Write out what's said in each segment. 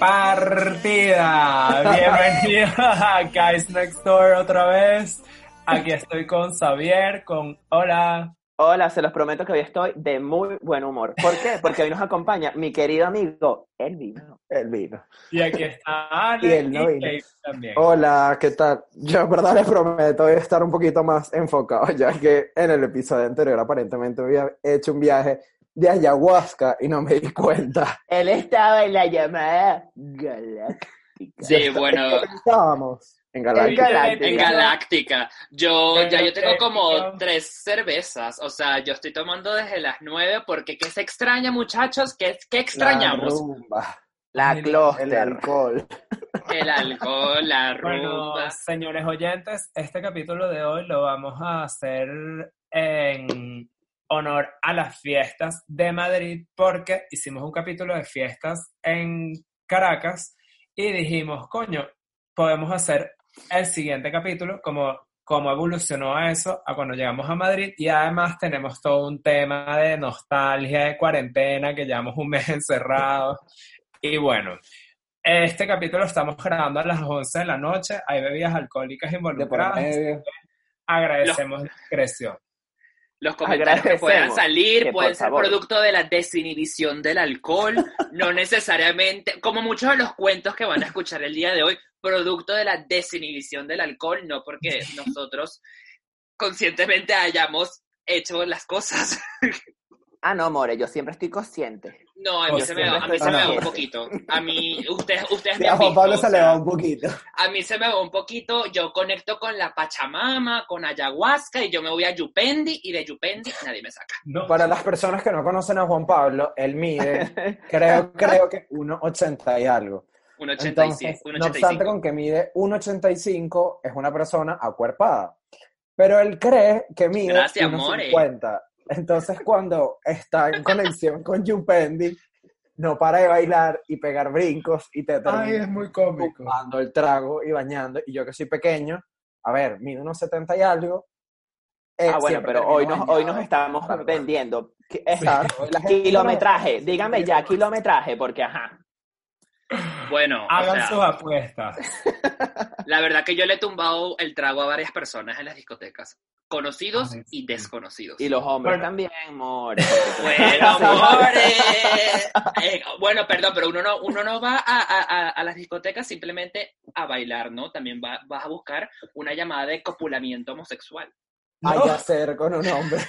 Partida. Bienvenidos a Guys Next Door otra vez. Aquí estoy con Xavier, con Hola. Hola, se los prometo que hoy estoy de muy buen humor. ¿Por qué? Porque hoy nos acompaña mi querido amigo, el vino. El vino. Y aquí está Ale Y no. Kate también. Hola, ¿qué tal? Yo en verdad les prometo estar un poquito más enfocado, ya que en el episodio anterior aparentemente había hecho un viaje de ayahuasca y no me di cuenta. Él estaba en la llamada galáctica. Sí, bueno, ¿En qué estábamos? En Galáctica. En Galáctica. Yo ya yo tengo como tres cervezas, o sea, yo estoy tomando desde las nueve porque ¿qué se extraña, muchachos? ¿Qué, qué La extrañamos? rumba, La el alcohol. El alcohol, la Bueno, rumba. señores oyentes, este capítulo de hoy lo vamos a hacer en honor a las fiestas de Madrid porque hicimos un capítulo de fiestas en Caracas y dijimos, coño, podemos hacer el siguiente capítulo como cómo evolucionó a eso a cuando llegamos a Madrid. Y además tenemos todo un tema de nostalgia, de cuarentena, que llevamos un mes encerrados. Y bueno, este capítulo lo estamos grabando a las 11 de la noche, hay bebidas alcohólicas involucradas, agradecemos la discreción. Los comentarios que puedan salir que, pueden ser favor. producto de la desinhibición del alcohol, no necesariamente, como muchos de los cuentos que van a escuchar el día de hoy, producto de la desinhibición del alcohol, no porque nosotros conscientemente hayamos hecho las cosas. Ah, no, More, yo siempre estoy consciente. No, a mí O se me, va- a mí se me va un poquito. A mí, ustedes, ustedes me Y a Juan visto, Pablo o se le va un poquito. a mí se me va un poquito, yo conecto con la Pachamama, con ayahuasca y yo me voy a Yupendi y de Yupendi nadie me saca. No, Para las personas que no conocen a Juan Pablo, él mide, creo, creo que 1,80 y algo. Un 85, Entonces, un no obstante 85. con que mide 1,85, es una persona acuerpada. Pero él cree que mide Gracias, more. 1,50. Entonces, cuando está en conexión con Yupendi, no para de bailar y pegar brincos y te Ay, termina es muy cómico. tomando el trago y bañando. Y yo que soy pequeño, a ver, mido unos 70 y algo. eh, Ah, bueno, pero hoy nos, hoy nos estamos vendiendo. Gente Kilometraje, dígame ya, kilometraje, porque ajá. Bueno, o Hagan sea, sus apuestas. la verdad que yo le he tumbado el trago a varias personas en las discotecas, conocidos Ay, y desconocidos. Y los hombres Bueno. también, More. Bueno, amores. Eh, bueno, perdón, pero uno no, uno no va a, a- a- a las discotecas simplemente a bailar, ¿no? También va, vas a buscar una llamada de copulamiento homosexual. Hay que hacer con un hombre.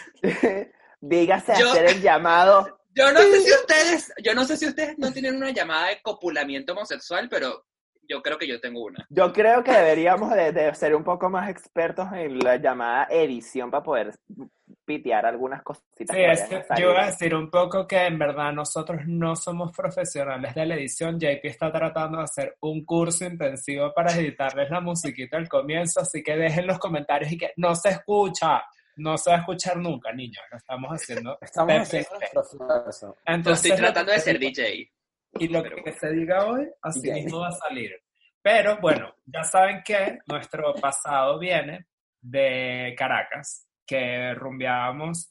Dígase Yo- hacer el llamado. Yo no sé si ustedes, yo no sé si ustedes no tienen una llamada de copulamiento homosexual, pero yo creo que yo tengo una. Yo creo que deberíamos de, de ser un poco más expertos en la llamada edición para poder pitear algunas cositas. Sí, que es vayan que a yo voy a decir un poco que en verdad nosotros no somos profesionales de la edición. JP está tratando de hacer un curso intensivo para editarles la musiquita al comienzo, así que dejen los comentarios y que no se escucha. No se va a escuchar nunca, niños. Lo estamos haciendo. Estamos Pepe, haciendo Pepe. nuestro esfuerzo. Entonces, estoy tratando de ser se- DJ. Y lo Pero que se diga hoy, así DJ. mismo va a salir. Pero bueno, ya saben que nuestro pasado viene de Caracas, que rumbeábamos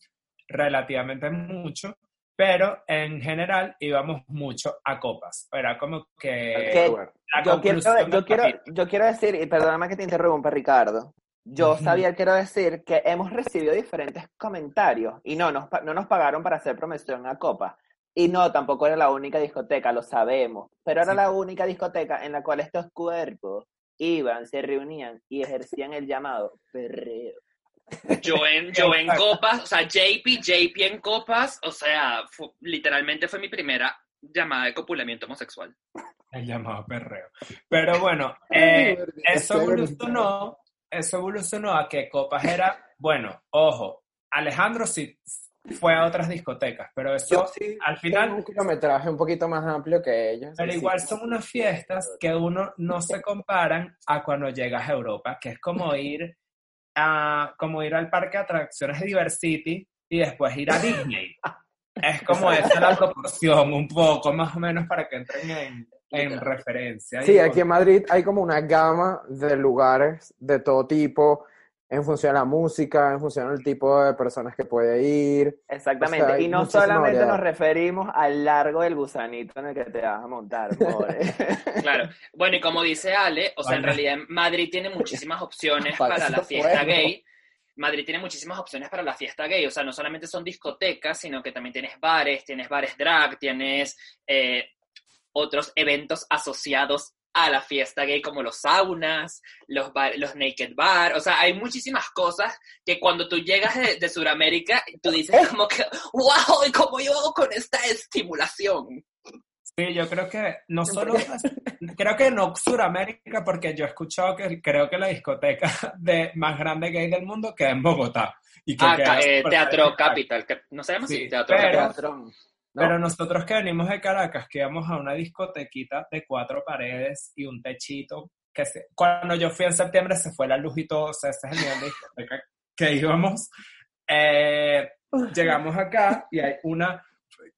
relativamente mucho, pero en general íbamos mucho a copas. Era como que Bueno, la yo, quiero, yo, quiero, yo quiero decir, y perdóname que te interrumpa, Ricardo. Yo sabía, quiero decir, que hemos recibido diferentes comentarios y no nos, no nos pagaron para hacer promoción a Copa. Y no, tampoco era la única discoteca, lo sabemos. Pero era Sí. la única discoteca en la cual estos cuerpos iban, se reunían y ejercían el llamado perreo. Yo en, yo en copas, o sea, JP, JP en copas, o sea, fu- literalmente fue mi primera llamada de copulamiento homosexual. El llamado perreo. Pero bueno, eh, eso evolucionó, eso evolucionó a que Copas era, bueno, ojo, Alejandro sí fue a otras discotecas, pero eso sí al final un kilometraje un poquito más amplio que ellos. Pero sí. igual son unas fiestas que uno no se comparan a cuando llegas a Europa, que es como ir a como ir al parque de atracciones de Diversity y después ir a Disney. Es como esa la proporción, un poco más o menos para que entren en, en referencia. Sí, aquí en Madrid hay como una gama de lugares de todo tipo, en función a la música, en función al tipo de personas que puede ir. Exactamente. O sea, hay y no solamente variedad. nos referimos al largo del gusanito en el que te vas a montar, pobre. Claro. Bueno, y como dice Ale, o sea, en realidad Madrid tiene muchísimas opciones Para para la fiesta gay. Madrid tiene muchísimas opciones para la fiesta gay, o sea, no solamente son discotecas, sino que también tienes bares, tienes bares drag, tienes eh, otros eventos asociados a la fiesta gay como los saunas, los, bar- los naked bar, o sea, hay muchísimas cosas que cuando tú llegas de, de Sudamérica, tú dices como que, wow, ¿y cómo yo hago con esta estimulación? Sí, yo creo que no solo, creo que no Suramérica, porque yo he escuchado que creo que la discoteca de más grande gay del mundo queda en Bogotá. Y que Ah, queda eh, Teatro. Capital, que no así, Sí, Teatro pero- Capital. ¿No? Pero nosotros que venimos de Caracas, que íbamos a una discotequita de cuatro paredes y un techito, que se- cuando yo fui en septiembre se fue la luz y todo, o sea, ese es el nivel de discoteca que íbamos. Eh, llegamos acá y hay una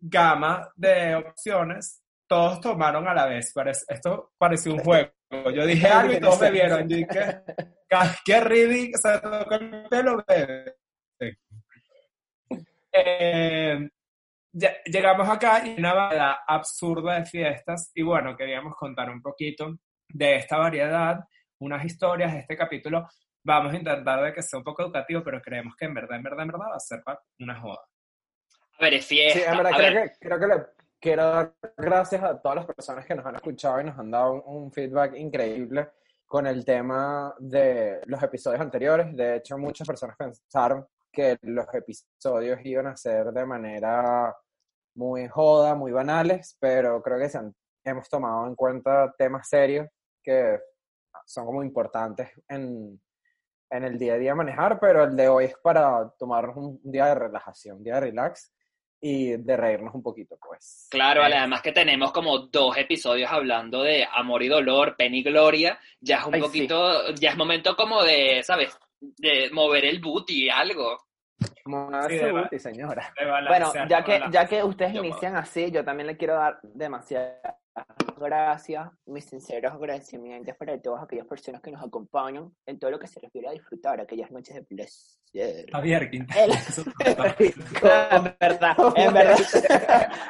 gama de opciones, todos tomaron a la vez, esto pareció un juego. Yo dije algo y todos me vieron, yo dije, "Ca- qué ridículo, se tocó el pelo, bebé". Eh, llegamos acá y una variedad absurda de fiestas y bueno, queríamos contar un poquito de esta variedad, unas historias de este capítulo. Vamos a intentar de que sea un poco educativo, pero creemos que en verdad, en verdad, en verdad va a ser una joda. A ver, es fiesta. Sí, en verdad a creo ver, que, creo que le quiero dar gracias a todas las personas que nos han escuchado y nos han dado un, un feedback increíble con el tema de los episodios anteriores. De hecho, muchas personas pensaron que los episodios iban a ser de manera muy joda, muy banales, pero creo que se han- hemos tomado en cuenta temas serios que son como importantes en, en el día a día manejar, pero el de hoy es para tomarnos un día de relajación, un día de relax y de reírnos un poquito, pues. Claro, Ale, además que tenemos como dos episodios hablando de amor y dolor, pena y gloria, ya es un Ay, sí. poquito, ya es momento como de, ¿sabes? De mover el booty, algo. Como una Sí, señora. Bueno, ya que, ya que ustedes Yo inician así, yo también le quiero dar demasiadas gracias, mis sinceros agradecimientos para todas aquellas personas que nos acompañan en todo lo que se refiere a disfrutar aquellas noches de placer. Javier Quintana. El- en verdad, en verdad,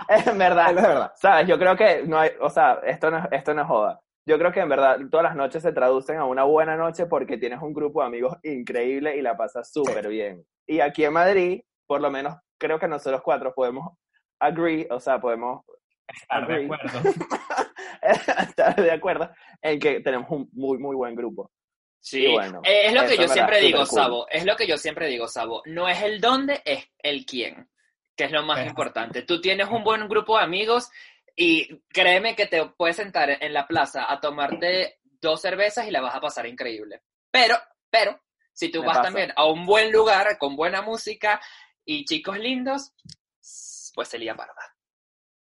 en Es verdad, verdad. sabes, yo creo que no hay, o sea, esto no, es- esto no es joda. Yo creo que en verdad todas las noches se traducen a una buena noche porque tienes un grupo de amigos increíble y la pasas súper bien. Y aquí en Madrid, por lo menos creo que nosotros cuatro podemos agree, o sea, podemos Estar de acuerdo. estar de acuerdo en que tenemos un muy, muy buen grupo. Sí, bueno, Eh, es lo que yo siempre digo, supercool. Sabo, es lo que yo siempre digo, Sabo, no es el dónde, es el quién, que es lo más importante. Tú tienes un buen grupo de amigos y créeme que te puedes sentar en la plaza a tomarte dos cervezas y la vas a pasar increíble. Pero, pero, si tú Me vas pasa. también a un buen lugar con buena música y chicos lindos, pues se lía parda.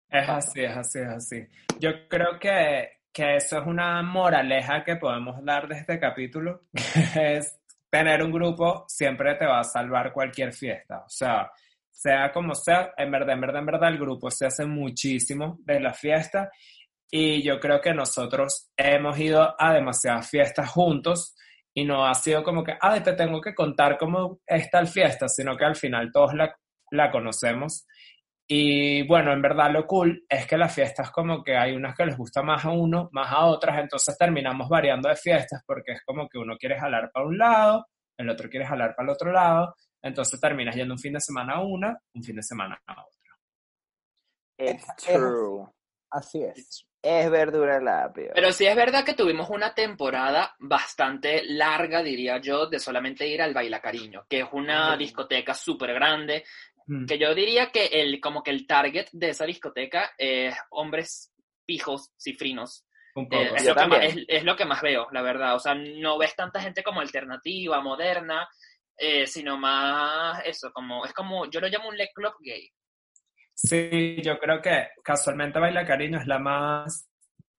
Es así, es así, es así. Yo creo que, que eso es una moraleja que podemos dar de este capítulo, que es tener un grupo siempre te va a salvar cualquier fiesta. O sea, sea como sea, en verdad, en verdad, en verdad, el grupo se hace muchísimo de la fiesta y yo creo que nosotros hemos ido a demasiadas fiestas juntos y no ha sido como que, ay, te tengo que contar cómo es tal fiesta, sino que al final todos la, la conocemos. Y bueno, en verdad lo cool es que las fiestas como que hay unas que les gusta más a uno, más a otras, entonces terminamos variando de fiestas porque es como que uno quiere jalar para un lado, el otro quiere jalar para el otro lado, entonces terminas yendo un fin de semana a una, un fin de semana a otra. It's Es- es true. Así es. Es verdura lápiz. Pero sí es verdad que tuvimos una temporada bastante larga, diría yo, de solamente ir al Baila Cariño, que es una discoteca súper grande, Mm. que yo diría que el, como que el target de esa discoteca es hombres pijos, cifrinos. Un Eh, poco. es, Yo lo que más, es, es lo que más veo, la verdad. O sea, no ves tanta gente como alternativa, moderna, eh, sino más eso, como, es como, yo lo llamo un leg club gay. Sí, yo creo que casualmente Baila Cariño es la más,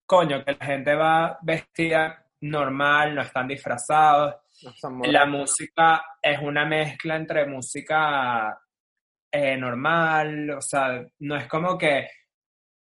coño, que la gente va vestida normal, no están disfrazados. No La música es una mezcla entre música eh, normal, o sea, no es como que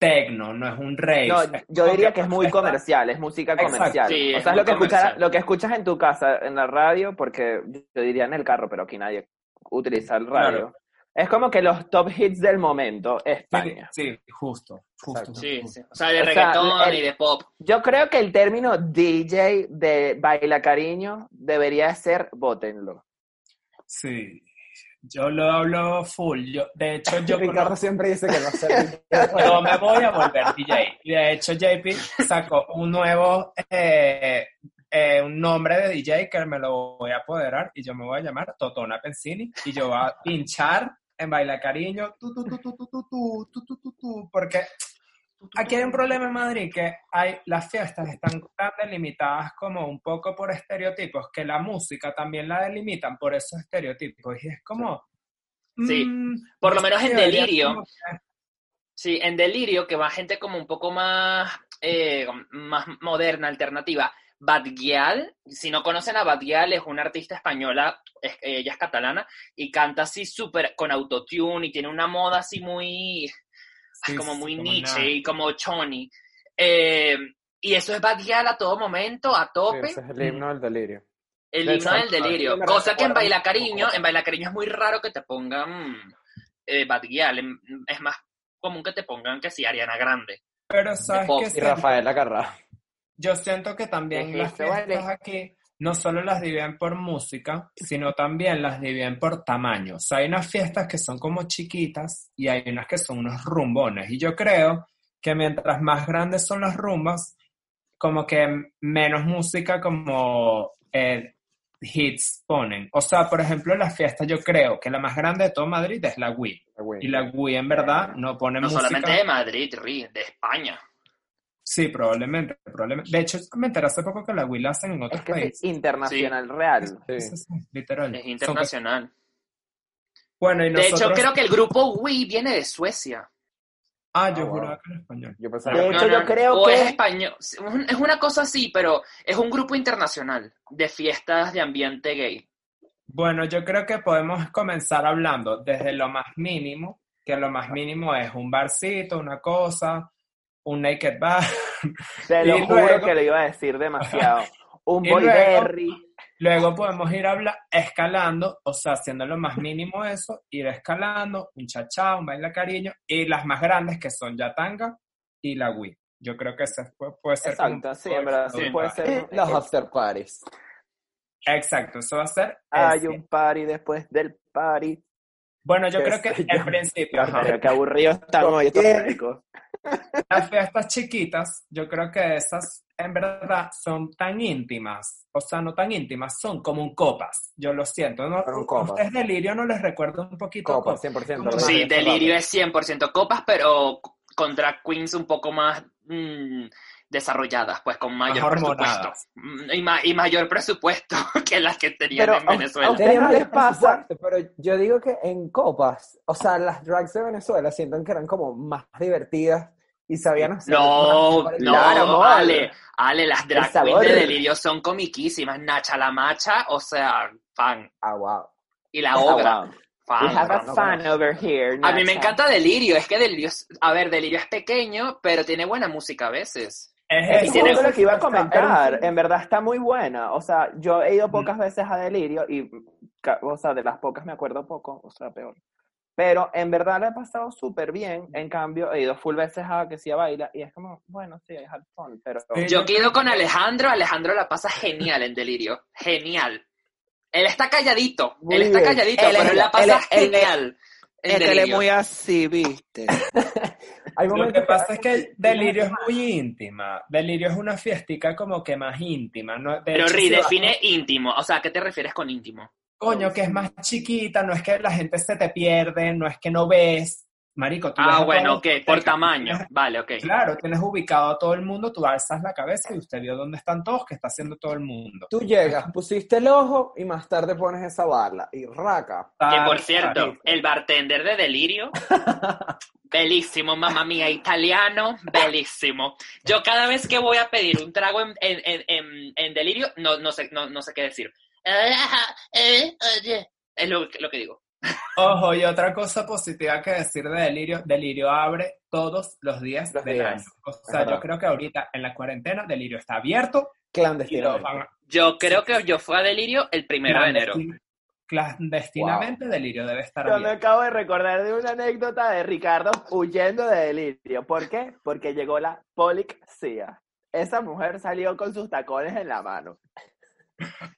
tecno, no es un rave. No, yo diría que es muy está- comercial, es música comercial. Sí, o es sea, es lo que, escuchas, lo que escuchas en tu casa, en la radio, porque yo diría en el carro, pero aquí nadie utiliza el radio. Claro. Es como que los top hits del momento, Sí, España. sí, justo, justo. Exacto. Sí, justo. sí. O sea, de O sea, reggaetón el- y de pop. Yo creo que el término DJ de Baila Cariño debería ser, votenlo. Sí. Yo lo hablo full. Yo, de hecho, yo Ricardo conozco- siempre dice que a ser. yo me voy a volver DJ. Y de hecho, JP sacó un nuevo, eh, eh, un nombre de DJ que me lo voy a apoderar y yo me voy a llamar Totona Pensini y yo voy a pinchar en Baila Cariño, tu, tu, tu, tu, tu, tu, tu, tu, tu, tu, tu, porque aquí hay un problema en Madrid que hay, las fiestas están tan delimitadas como un poco por estereotipos, que la música también la delimitan por esos estereotipos y es como... Sí. mm, Por lo menos en Delirio. Sí, en Delirio, que va gente como un poco más, eh, más moderna, alternativa. Badgial, si no conocen a Badgial, es una artista española, es- ella es catalana, y canta así súper con autotune y tiene una moda así muy, Sí, como sí, muy como niche una- y como choni. Eh, y eso es Badgial a todo momento, a tope. Ese es el himno del delirio. El De himno del delirio. Cosa que en Baila Cariño, en Baila Cariño es muy raro que te pongan eh, Bad Gyal. Em- Es más común que te pongan que sí, Ariana Grande. Pero sabes que Y Rafaela Carrá. yo siento que también ¿Qué las fiestas aquí no solo las dividen por música, sino también las dividen por tamaño. O sea, hay unas fiestas que son como chiquitas y hay unas que son unos rumbones. Y yo creo que mientras más grandes son las rumbas, como que menos música como eh, hits ponen. O sea, por ejemplo, las fiestas yo creo que la más grande de todo Madrid es la Wii. Y la Wii en verdad no pone No música. solamente de Madrid, Ri, de España. Sí, probablemente, probablemente. De hecho, me enteré hace poco que la Wii la hacen en otros Es que es países. internacional real. Sí. Literal. Es Son internacional. Bueno, y De nosotros... hecho, creo que el grupo Wii viene de Suecia. Ah, yo wow. juraba que era español. Yo pensaba De que- hecho, yo creo o que- es español. Es una cosa así, pero es un grupo internacional de fiestas de ambiente gay. Bueno, yo creo que podemos comenzar hablando desde lo más mínimo, que lo más mínimo es un barcito, una cosa, un naked bar. Te lo juro luego- que lo iba a decir demasiado. Un luego- Boyberry. Luego podemos ir habla escalando, o sea, haciendo lo más mínimo eso, ir escalando, un chachá, un baila cariño, y las más grandes que son Yatanga y la Wii. Yo creo que ese puede, puede ser como Exacto, sí, poco en verdad, sí Sí. puede ser. Y los after parties. Exacto, eso va a ser. Hay ese. un party después del party. Bueno, yo creo que al yo. principio, ajá, Pero qué aburridos estamos hoy estos. Las fiestas chiquitas, yo creo que esas en verdad son tan íntimas, o sea, no tan íntimas, son como un copas, yo lo siento, ¿no? ¿Ustedes delirio no les recuerdo un poquito? Copa, copas? 100%. Como- ¿verdad? Sí, Delirio es 100% copas, pero con drag queens un poco más mm, desarrolladas, pues con mayor presupuesto. Mm, Y, ma- y mayor presupuesto que las que tenían Pero, en Venezuela. a ustedes no les pasa. Pero yo digo que en copas, o sea, las drags de Venezuela sienten que eran como más divertidas y sabían hacer No, más- no, Claro. Ale, Ale, las drag queens de Delirio son comiquísimas. Nacha la Macha, o sea, fan. Ah, wow. Y la Ah, Ogra, wow. fan. We have a no, fan over here. A mí me encanta Delirio, es que Delirio es, a ver, Delirio es pequeño, pero tiene buena música a veces. Es Es eso. tiene- justo lo que iba a comentar. En verdad está muy buena. O sea, yo he ido Mm. pocas veces a Delirio y, o sea, de las pocas me acuerdo poco, o sea, peor. Pero en verdad la he pasado súper bien. En cambio, he ido full veces a que sí a baila y es como, bueno, sí, es al fun, pero... Yo quedo con Alejandro, Alejandro la pasa genial en Delirio, genial. Él está calladito, Muy él está bien. calladito, Él pero él la él pasa él genial. en Es que él es muy así, ¿viste? Hay Lo que pasa es que Delirio es muy íntima. Delirio es una fiestica como que más íntima. ¿no? De Pero hecho, Ri, si vas- define íntimo, o sea, ¿a qué te refieres con íntimo? Coño, que es más chiquita, no es que la gente se te pierde, no es que no ves. Marico, tú Ah, bueno, ok, por tamaño, vale, ok. Claro, tienes ubicado a todo el mundo, tú alzas la cabeza y usted vio dónde están todos, que está haciendo todo el mundo. tú llegas, pusiste el ojo y más tarde pones esa bala y raca. Que por cierto, el bartender de Delirio, bellísimo, mamá mía, italiano, bellísimo. Yo cada vez que voy a pedir un trago en, en, en, en- en Delirio, no, no, sé, no, no sé qué decir. Es lo, lo que digo. Ojo, y otra cosa positiva que decir de Delirio, Delirio abre todos los días Los del días, año. O sea, yo creo que ahorita en la cuarentena Delirio está abierto van a- Yo creo que yo fui a Delirio el primero de enero. clandestin- clandestinamente Delirio debe estar Yo me abierto. acabo de recordar de una anécdota de Ricardo huyendo de delirio. ¿Por qué? Porque llegó la polixia. Esa mujer salió con sus tacones en la mano.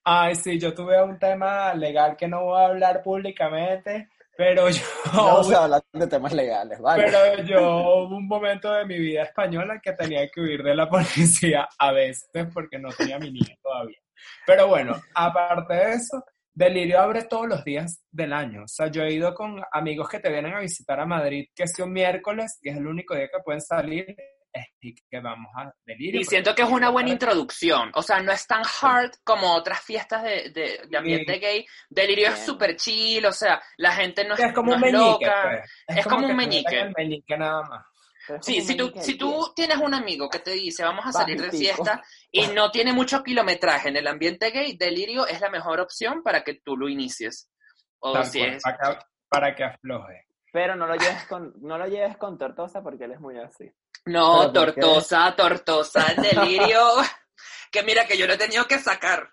Ay, sí, yo tuve un tema legal que no voy a hablar públicamente, pero yo, No se habla de temas legales, ¿vale? pero yo hubo un momento de mi vida española que tenía que huir de la policía a veces porque no tenía mi niño todavía. Pero bueno, aparte de eso, Delirio abre todos los días del año. O sea, yo he ido con amigos que te vienen a visitar a Madrid, que es un miércoles, y es el único día que pueden salir, y que vamos a Delirio. Y porque siento que es una buena introducción. O sea, no es tan hard como otras fiestas de, de- de ambiente Sí. gay. Delirio es súper chill, o sea, la gente no es, Es como no un meñique. loca. pues. Es como un meñique. metan el meñique nada más. Sí, si tú, si tú tienes un amigo que te dice vamos a salir de fiesta y no tiene mucho kilometraje en el ambiente gay, Delirio es la mejor opción para que tú lo inicies. O Tal si cual, es, para, que, para que afloje. Pero no lo lleves con, no lo lleves con tortosa porque él es muy así. No, tortosa, tortosa, Delirio. que mira que yo lo he tenido que sacar.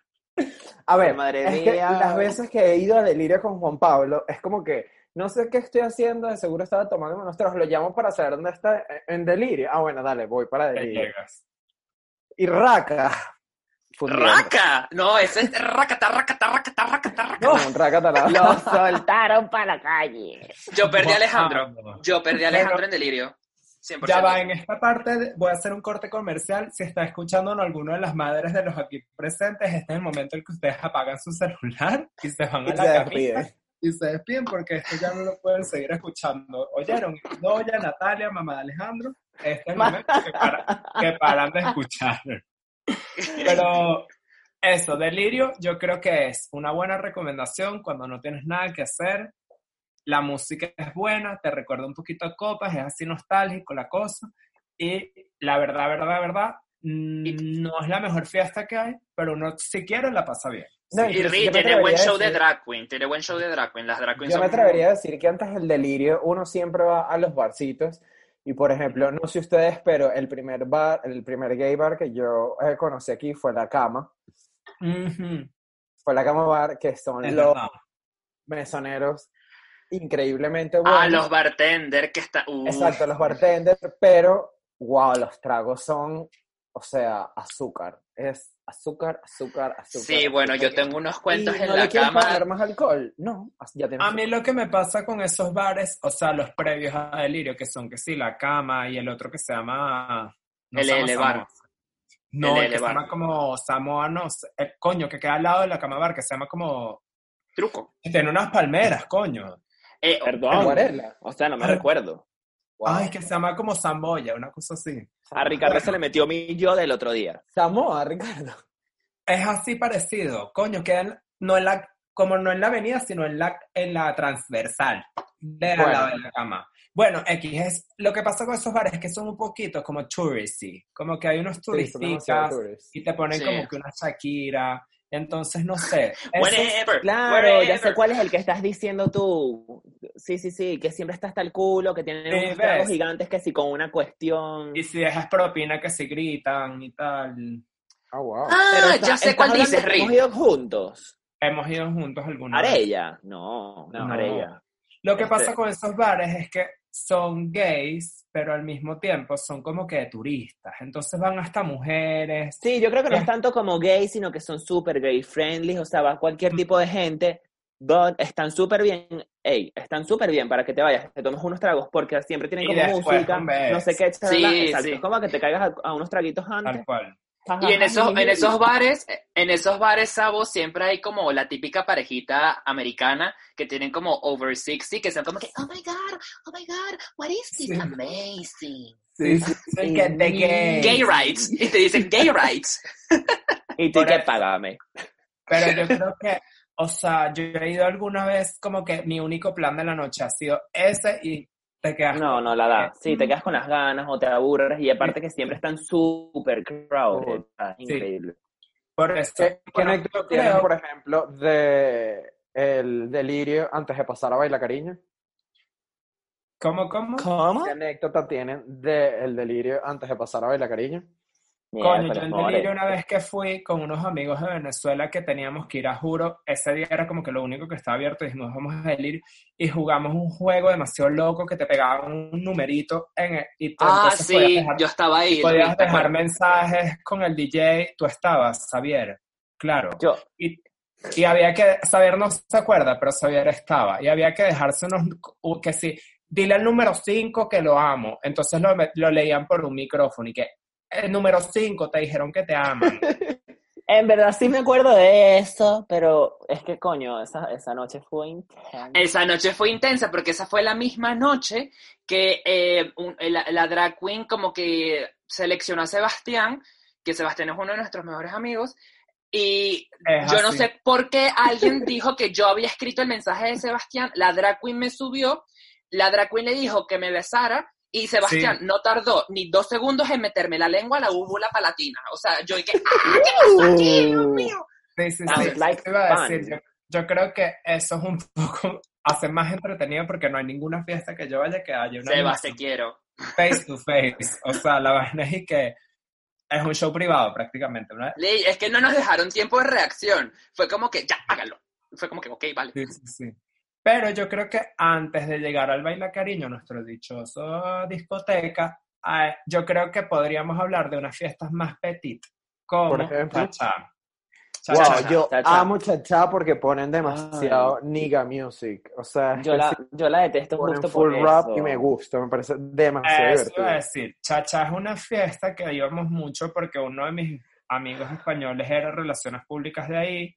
A ver, Madre es que mía. las veces que he ido a Delirio con Juan Pablo, es como que no sé qué estoy haciendo, de seguro estaba tomando unos tragos, lo llamo para saber dónde está en Delirio. Ah, bueno, dale, voy para Delirio. Y Raca. fundiendo. ¡Raca! No, ese es racata, racata, racata, racata, racata. No, un Raca talado. Lo soltaron para la calle. Yo perdí a Alejandro. Yo perdí a Alejandro en Delirio. 100%. Ya va, en esta parte voy a hacer un corte comercial. Si está escuchando a alguno de las madres de los aquí presentes, este es el momento en que ustedes apagan su celular y se van a Y la camita y se despiden porque esto ya no lo pueden seguir escuchando. ¿Oyeron? Doña Natalia, mamá de Alejandro, este es el momento que, para- que paran de escuchar. Pero eso, Delirio, yo creo que es una buena recomendación cuando no tienes nada que hacer. La música es buena, te recuerda un poquito a copas, es así nostálgico la cosa. Y la verdad, verdad, verdad, mm, no es la mejor fiesta que hay, pero uno si quiere la pasa bien. No, Y Ri yo me tiene buen atrevería a show de decir- drag queen, tiene buen show de drag queen. Las drag queens Yo me son- atrevería a decir que antes del delirio uno siempre va a los barcitos y por ejemplo, no sé ustedes, pero el primer bar, el primer gay bar que yo eh, conocí aquí fue La Cama, Ujú, fue La Cama Bar, que son es los verdad. mesoneros increíblemente buenos. Ah, los bartender que está. Uf. Exacto, los bartenders, pero wow, los tragos son, o sea, azúcar, es azúcar, azúcar, azúcar. Sí, bueno, yo tengo unos ¿Y cuentos en no la le cama. poner más alcohol? No, ya tienes A mí lo que me pasa con esos bares, o sea, los previos a Delirio, que son que sí, la cama y el otro que se llama... no El Bar. No, El el que se llama como Samoa, no, sé, el coño, que queda al lado de la cama bar, que se llama como... Truco. Tiene unas palmeras, coño. Eh, Perdón. Acuarela. O sea, no me Ay. recuerdo. Wow. Ay, que se llama como Zamboya, una cosa así. A Ricardo se le metió mi yo del otro día. Samoa, Ricardo. Es así parecido, coño, quedan no en la, como no en la avenida, sino en la, en la transversal, de al Bueno. lado de la cama. Bueno, X es, lo que pasa con esos bares es que son un poquito como touristy, como que hay unos Sí, turisticas tourists. y te ponen Sí. como que una Shakira, entonces no sé. Claro, ya sé cuál es el que estás diciendo tú. Sí, sí, sí, que siempre está hasta el culo, que tienen Sí, unos gigantes que sí con una cuestión. y si dejas propina que se gritan y tal. Ah, wow. Ah, está- ya sé cuál dices, que Hemos Rick. ido juntos. Hemos ido juntos alguna vez. Arella. No, no, No. Arella. Lo que Este- pasa con esos bares es que son gays, pero al mismo tiempo son como que turistas. Entonces van hasta mujeres. Sí, yo creo que no es tanto como gay, sino que son súper gay friendly, o sea, va cualquier tipo de gente, but están súper bien, ey, están súper bien para que te vayas, te tomes unos tragos, porque siempre tienen Y como música, no sé qué, Sí, exacto, sí. es como que te caigas a, a unos traguitos Tal antes. Y en esos, en esos bares, en esos bares, Sabo, siempre hay como la típica parejita americana que tienen como over 60, que son como que, oh my God, oh my God, what is this Sí. amazing? Sí, sí, sí, que de gay. Gay rights. Y te dicen gay rights. Y tú que eso. págame. Pero yo creo que, o sea, yo he ido alguna vez como que mi único plan de la noche ha sido ese y te quedas. No, no la da. Sí, te quedas con las ganas o te aburres y aparte que siempre están súper crowded. Sí. Increíble. Por eso. ¿Qué, qué Bueno, anécdota creo- por ejemplo, de el delirio antes de pasar a Baila Cariño? ¿Cómo, cómo? ¿Cómo? ¿Qué anécdota tienen del delirio antes de pasar a Baila Cariño? Coño, yo Miércoles, en more. Delirio una vez que fui con unos amigos de Venezuela que teníamos que ir a Juro, ese día era como que lo único que estaba abierto, dijimos vamos a Delirio y jugamos un juego demasiado loco que te pegaban un numerito en el, y tú Ah, sí, dejar, yo estaba ahí. podías Luis, ¿te dejar mensajes con el DJ, tú estabas, Xavier, claro. Yo, Y, y había que, Xavier no se acuerda, pero Xavier estaba. Y había que dejarse unos, que sí, dile al número 5 que lo amo. Entonces lo, lo leían por un micrófono y que el número 5 te dijeron que te aman. En verdad sí me acuerdo de eso, pero es que coño, esa, esa noche fue intensa. Esa noche fue intensa porque esa fue la misma noche que eh, un- la, la drag queen como que seleccionó a Sebastián, que Sebastián es uno de nuestros mejores amigos, y Es yo no sé por qué alguien dijo que yo había escrito el mensaje de Sebastián, la drag queen me subió, la drag queen le dijo que me besara, y Sebastián Sí. no tardó ni dos segundos en meterme la lengua a la úvula palatina. O sea, yo dije, ¡ah, qué pasó aquí, Dios mío! Sí, sí, sí. like te iba a decir, yo, yo creo que eso es un poco, hace más entretenido porque no hay ninguna fiesta que yo vaya que haya una Sebas, te quiero. face to face. O sea, la vaina es que es un show privado prácticamente, ¿no? Es que no nos dejaron tiempo de reacción. Fue como que, ya, hágalo. Fue como que, ok, vale. Sí, sí, sí. Pero yo creo que antes de llegar al Baila Cariño, nuestro dichoso discoteca, eh, yo creo que podríamos hablar de unas fiestas más petit, como Por ejemplo. Cha-Cha. Wow, Cha-Cha. yo Cha-cha. amo Cha-Cha porque ponen demasiado nigga music. O sea, es Yo la, yo la detesto ponen justo full por rap eso. y me gusta, me parece demasiado Eso divertido. decir, Chacha es una fiesta que íbamos mucho porque uno de mis amigos españoles era relaciones públicas de ahí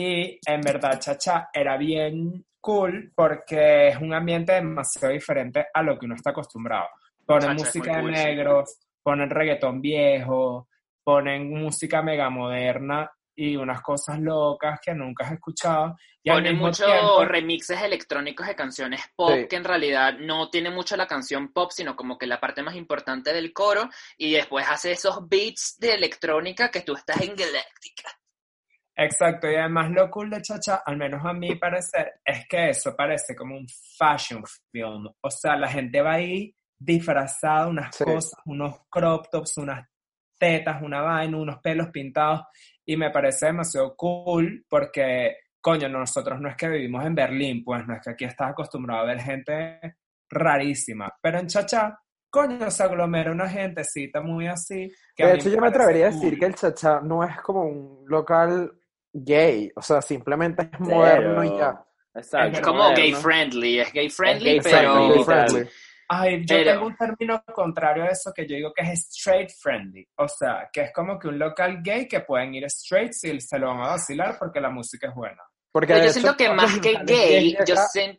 y en verdad Chacha era bien cool porque es un ambiente demasiado diferente a lo que uno está acostumbrado. Ponen Cha-cha música de cool, sí. negros, ponen reggaetón viejo, ponen música mega moderna y unas cosas locas que nunca has escuchado. Y Ponen muchos tiempo- remixes electrónicos de canciones pop Sí. que en realidad no tiene mucho la canción pop, sino como que la parte más importante del coro y después hace esos beats de electrónica que tú estás en galáctica. Exacto, y además lo cool de Chacha, al menos a mi parecer, es que eso parece como un fashion film. O sea, la gente va ahí disfrazada, unas Sí. cosas, unos crop tops, unas tetas, una vaina, unos pelos pintados, y me parece demasiado cool porque, coño, nosotros no es que vivimos en Berlín, pues no es que aquí estás acostumbrado a ver gente rarísima, pero en Chacha, coño, se aglomera una gentecita muy así. que De hecho, yo me atrevería a decir que el Cha-Cha no es como un local gay, o sea, simplemente es moderno y ya. Exacto. Es como moderno. gay friendly, es gay friendly, gay pero... Gay friendly. Ay, yo Pero- tengo un término contrario a eso que yo digo que es straight friendly. O sea, que es como que un local gay que pueden ir straight si se lo van a vacilar porque la música es buena. Porque yo hecho, siento que más que gay, yo, acá- sien-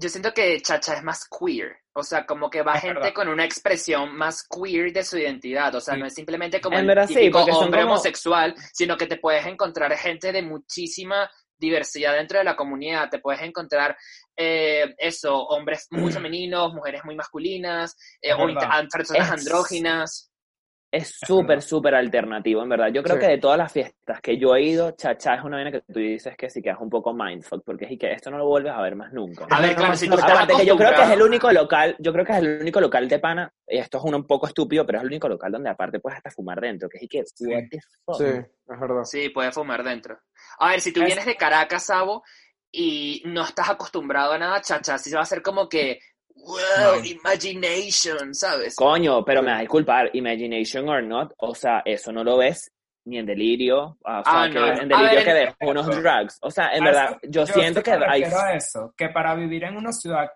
yo siento que Chacha es más queer. O sea, como que va Es gente verdad. con una expresión más queer de su identidad. O sea, Sí. no es simplemente como el sí, típico hombre como- homosexual, sino que te puedes encontrar gente de muchísima diversidad dentro de la comunidad. Te puedes encontrar eh, eso, hombres muy femeninos, mujeres muy masculinas, eh, o an- personas Es- andróginas. Es súper, súper alternativo, en verdad. Yo creo Sí. que de todas las fiestas que yo he ido, Chacha es una vaina que tú dices que sí que es un poco mindfuck, porque es y que esto no lo vuelves a ver más nunca. A ver, no, claro, no, si tú Aparte que yo creo que es el único local, yo creo que es el único local de pana, y esto es un, un poco estúpido, pero es el único local donde aparte puedes hasta fumar dentro, que es y que, Sí. what the fuck. Sí, es verdad. Sí, puedes fumar dentro. A ver, si tú Es- vienes de Caracas, Sabo, y no estás acostumbrado a nada, chacha, sí va a ser como que, wow, imagination, ¿sabes? Coño, pero me da disculpar, imagination or not, o sea, eso no lo ves ni en delirio, o sea, Ah, que no. en A delirio ver, que ves en- unos drugs, o sea, en A verdad, eso- yo siento sí que hay... a eso, que para vivir en una ciudad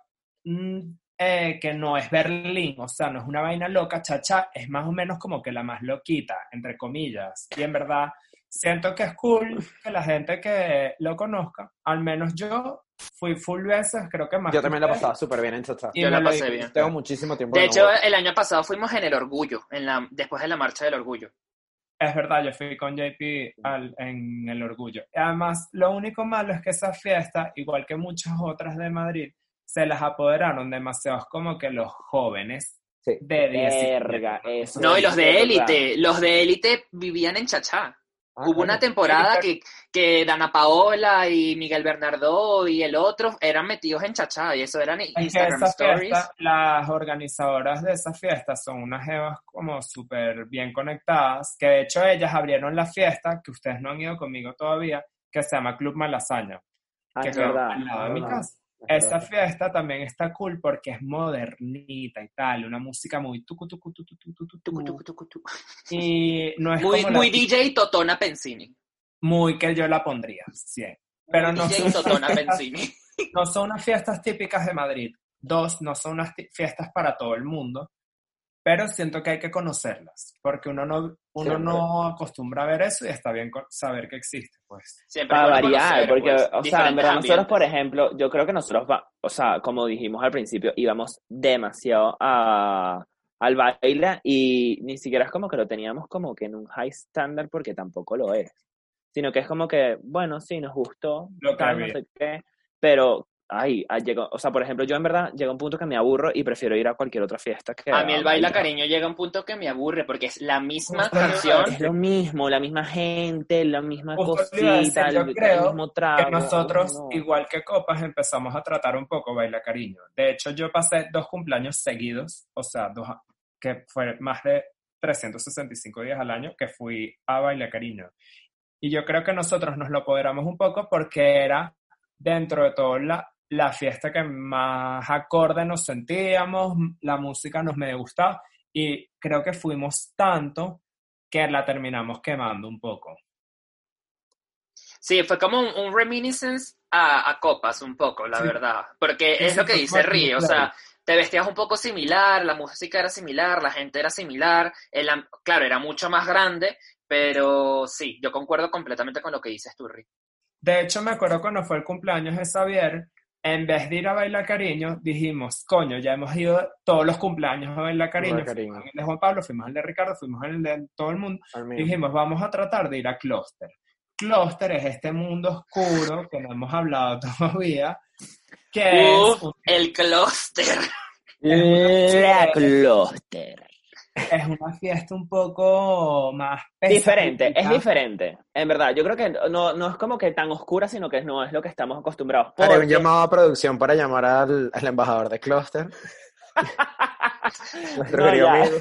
mm, eh, que no es Berlín, o sea, no es una vaina loca, chacha, es más o menos como que la más loquita, entre comillas. Y en verdad, siento que es cool que la gente que lo conozca, al menos yo fui full veces, creo que más Yo también la pasaba súper bien en Cha-Cha. y Yo la pasé bien. Tengo muchísimo tiempo De hecho, el año pasado fuimos en el Orgullo, en la, después de la Marcha del Orgullo. Es verdad, yo fui con JP al- en el Orgullo. Además, lo único malo es que esa fiesta, igual que muchas otras de Madrid, se las apoderaron demasiados como que los jóvenes Sí. de 17. Verga, eso No, y los de élite, los de élite vivían en Chachá. Ah, Hubo una temporada que, que Dana Paola y Miguel Bernardo y el otro eran metidos en chachá y eso eran que Instagram Stories. las organizadoras de esas fiestas son unas jevas como súper bien conectadas, que de hecho ellas abrieron la fiesta, que ustedes no han ido conmigo todavía, que se llama Club Malasaña, Ah, que es verdad. al lado de mi casa. Es Esa fiesta también está cool porque es modernita y tal, una música muy tucu, tucu, tucu, tucu, tucu, Tucu, tucu, y no es Muy, como muy DJ Totona Pensini. muy que yo la pondría, 100. Pero no DJ son, Totona fiestas, Pensini. no son unas fiestas típicas de Madrid. Dos, no son unas fiestas para todo el mundo, pero siento que hay que conocerlas, porque uno no, uno no acostumbra a ver eso y está bien saber que existe, pues. Siempre Para bueno variar, conocer, porque, pues, o sea, nosotros, por ejemplo, yo creo que nosotros, va, o sea, como dijimos al principio, íbamos demasiado a, al baile y ni siquiera es como que lo teníamos como que en un high standard porque tampoco lo es, sino que es como que, bueno, sí, nos gustó, Lo que tal, no sé qué, pero, ay, ah, llegó, o sea, por ejemplo, yo en verdad llega un punto que me aburro y prefiero ir a cualquier otra fiesta que A mí el baila cariño llega a un punto que me aburre porque es la misma canción. Es lo mismo, la misma gente, la misma Justo lo iba a decir, cosita, yo el, el creo mismo trago. Que nosotros, no. igual que Copas, empezamos a tratar un poco Baila Cariño. De hecho, yo pasé dos cumpleaños seguidos, o sea, dos, que fue más de 365 días al año que fui a Baila Cariño. Y yo creo que nosotros nos lo apoderamos un poco porque era, dentro de todo, la, la fiesta que más acorde nos sentíamos, la música nos me gustaba y creo que fuimos tanto que la terminamos quemando un poco. Sí, fue como un, un reminiscence a, a copas un poco, la Sí. verdad. Porque es sí, lo que dice Río, o claro. sea, te vestías un poco similar, la música era similar, la gente era similar, el claro, era mucho más grande, pero sí, yo concuerdo completamente con lo que dices tú, Ri. De hecho, me acuerdo cuando fue el cumpleaños de Xavier, en vez de ir a bailar cariño, dijimos, coño, ya hemos ido todos los cumpleaños a bailar cariño. Bailar Cariño. Fuimos al de Juan Pablo, fuimos al de Ricardo, fuimos al de todo el mundo. Dijimos, vamos a tratar de ir a Clúster. Clúster es este mundo oscuro que no hemos hablado todavía, que es, Uf, un- el clúster. La Closter. Es una fiesta un poco más Diferente, es diferente. En verdad, yo creo que no, no es como que tan oscura, sino que no es lo que estamos acostumbrados. Haré un porque- llamado a producción para llamar al, al embajador de Cluster. Nuestro No, querido ya. amigo.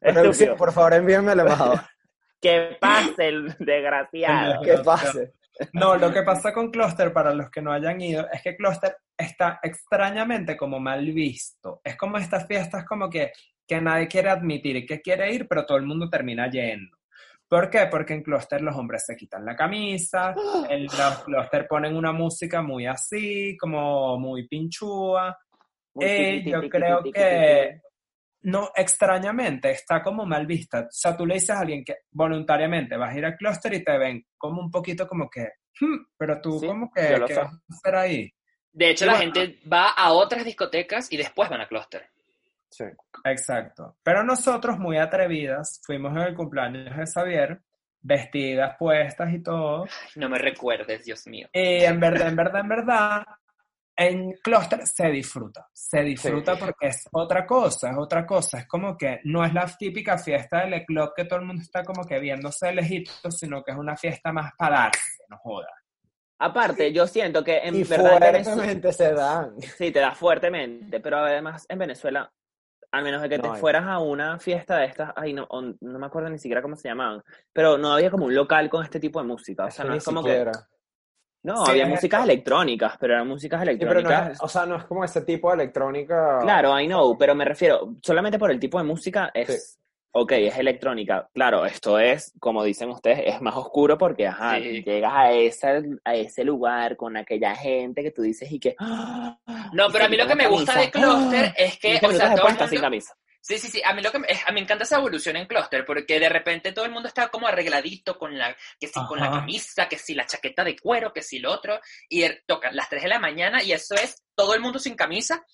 Producción, por favor, envíenme al embajador. Que pase el desgraciado. que pase. No, lo que pasa con Cluster, para los que no hayan ido, es que Cluster está extrañamente como mal visto. Es como estas fiestas como que, que nadie quiere admitir que quiere ir, pero todo el mundo termina yendo. ¿Por qué? Porque en Cluster los hombres se quitan la camisa, en los Cluster ponen una música muy así, como muy pinchúa. Eh, yo creo que no, extrañamente, está como mal vista. O sea, tú le dices a alguien que voluntariamente vas a ir al clúster y te ven como un poquito como que, "Hmm, pero tú Sí, como que, ¿qué vas a hacer ahí? De hecho, Y la bueno. gente va a otras discotecas y después van a clúster. Sí. Exacto. Pero nosotros, muy atrevidas, fuimos en el cumpleaños de Xavier, vestidas, puestas y todo. No me recuerdes, Dios mío. Y en verdad, en verdad, en verdad, en clúster se disfruta. Se disfruta porque es otra cosa, es otra cosa. Es como que no es la típica fiesta del club que todo el mundo está como que viéndose de lejitos, sino que es una fiesta más para darse, no joda. Aparte, yo siento que en Y verdad en Venezuela- se dan. Sí, te da fuertemente, pero además en Venezuela, al menos de que te No fueras a una fiesta de estas, ay, no, o- no me acuerdo ni siquiera cómo se llamaban, pero no había como un local con este tipo de música, o sea, no es como que, no, Sí, había es músicas esto. electrónicas, pero eran músicas Sí, pero no electrónicas, es, o sea, no es como ese tipo de electrónica. claro, I know, pero me refiero, solamente por el tipo de música es, ok, es electrónica, claro, esto es, como dicen ustedes, es más oscuro porque, ajá, Sí. llegas a, esa, a ese lugar con aquella gente que tú dices y que... ¡ah! No, pero a mí lo que me gusta de ¡Ah! es que, o sea, todo estás sin mundo... camisa. Sí, sí, sí. A mí, lo que, me- a mí me encanta esa evolución en clúster, porque de repente todo el mundo está como arregladito con la, que si con la camisa, que si la chaqueta de cuero, que si lo otro, y er- tocan las 3 de la mañana y eso es todo el mundo sin camisa.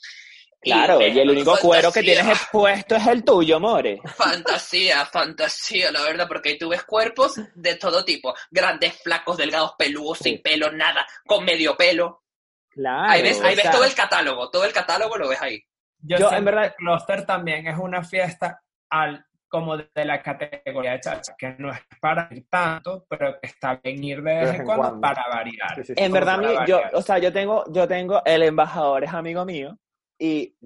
Claro, y el único cuero que tienes expuesto es el tuyo, more. Fantasía, fantasía, la verdad, porque ahí tú ves cuerpos de todo tipo, grandes, flacos, delgados, peludos, Sí. sin pelo, nada, con medio pelo. Claro. ahí ves, ahí ves sea, todo el catálogo, todo el catálogo lo ves ahí. Yo, en verdad- Cluster también es una fiesta al como de la categoría de chacha, que no es para ir tanto, pero que está bien ir de vez en cuando, cuando. para variar. Sí, sí, sí. En verdad, yo, o sea, yo tengo, yo tengo, el embajador es amigo mío y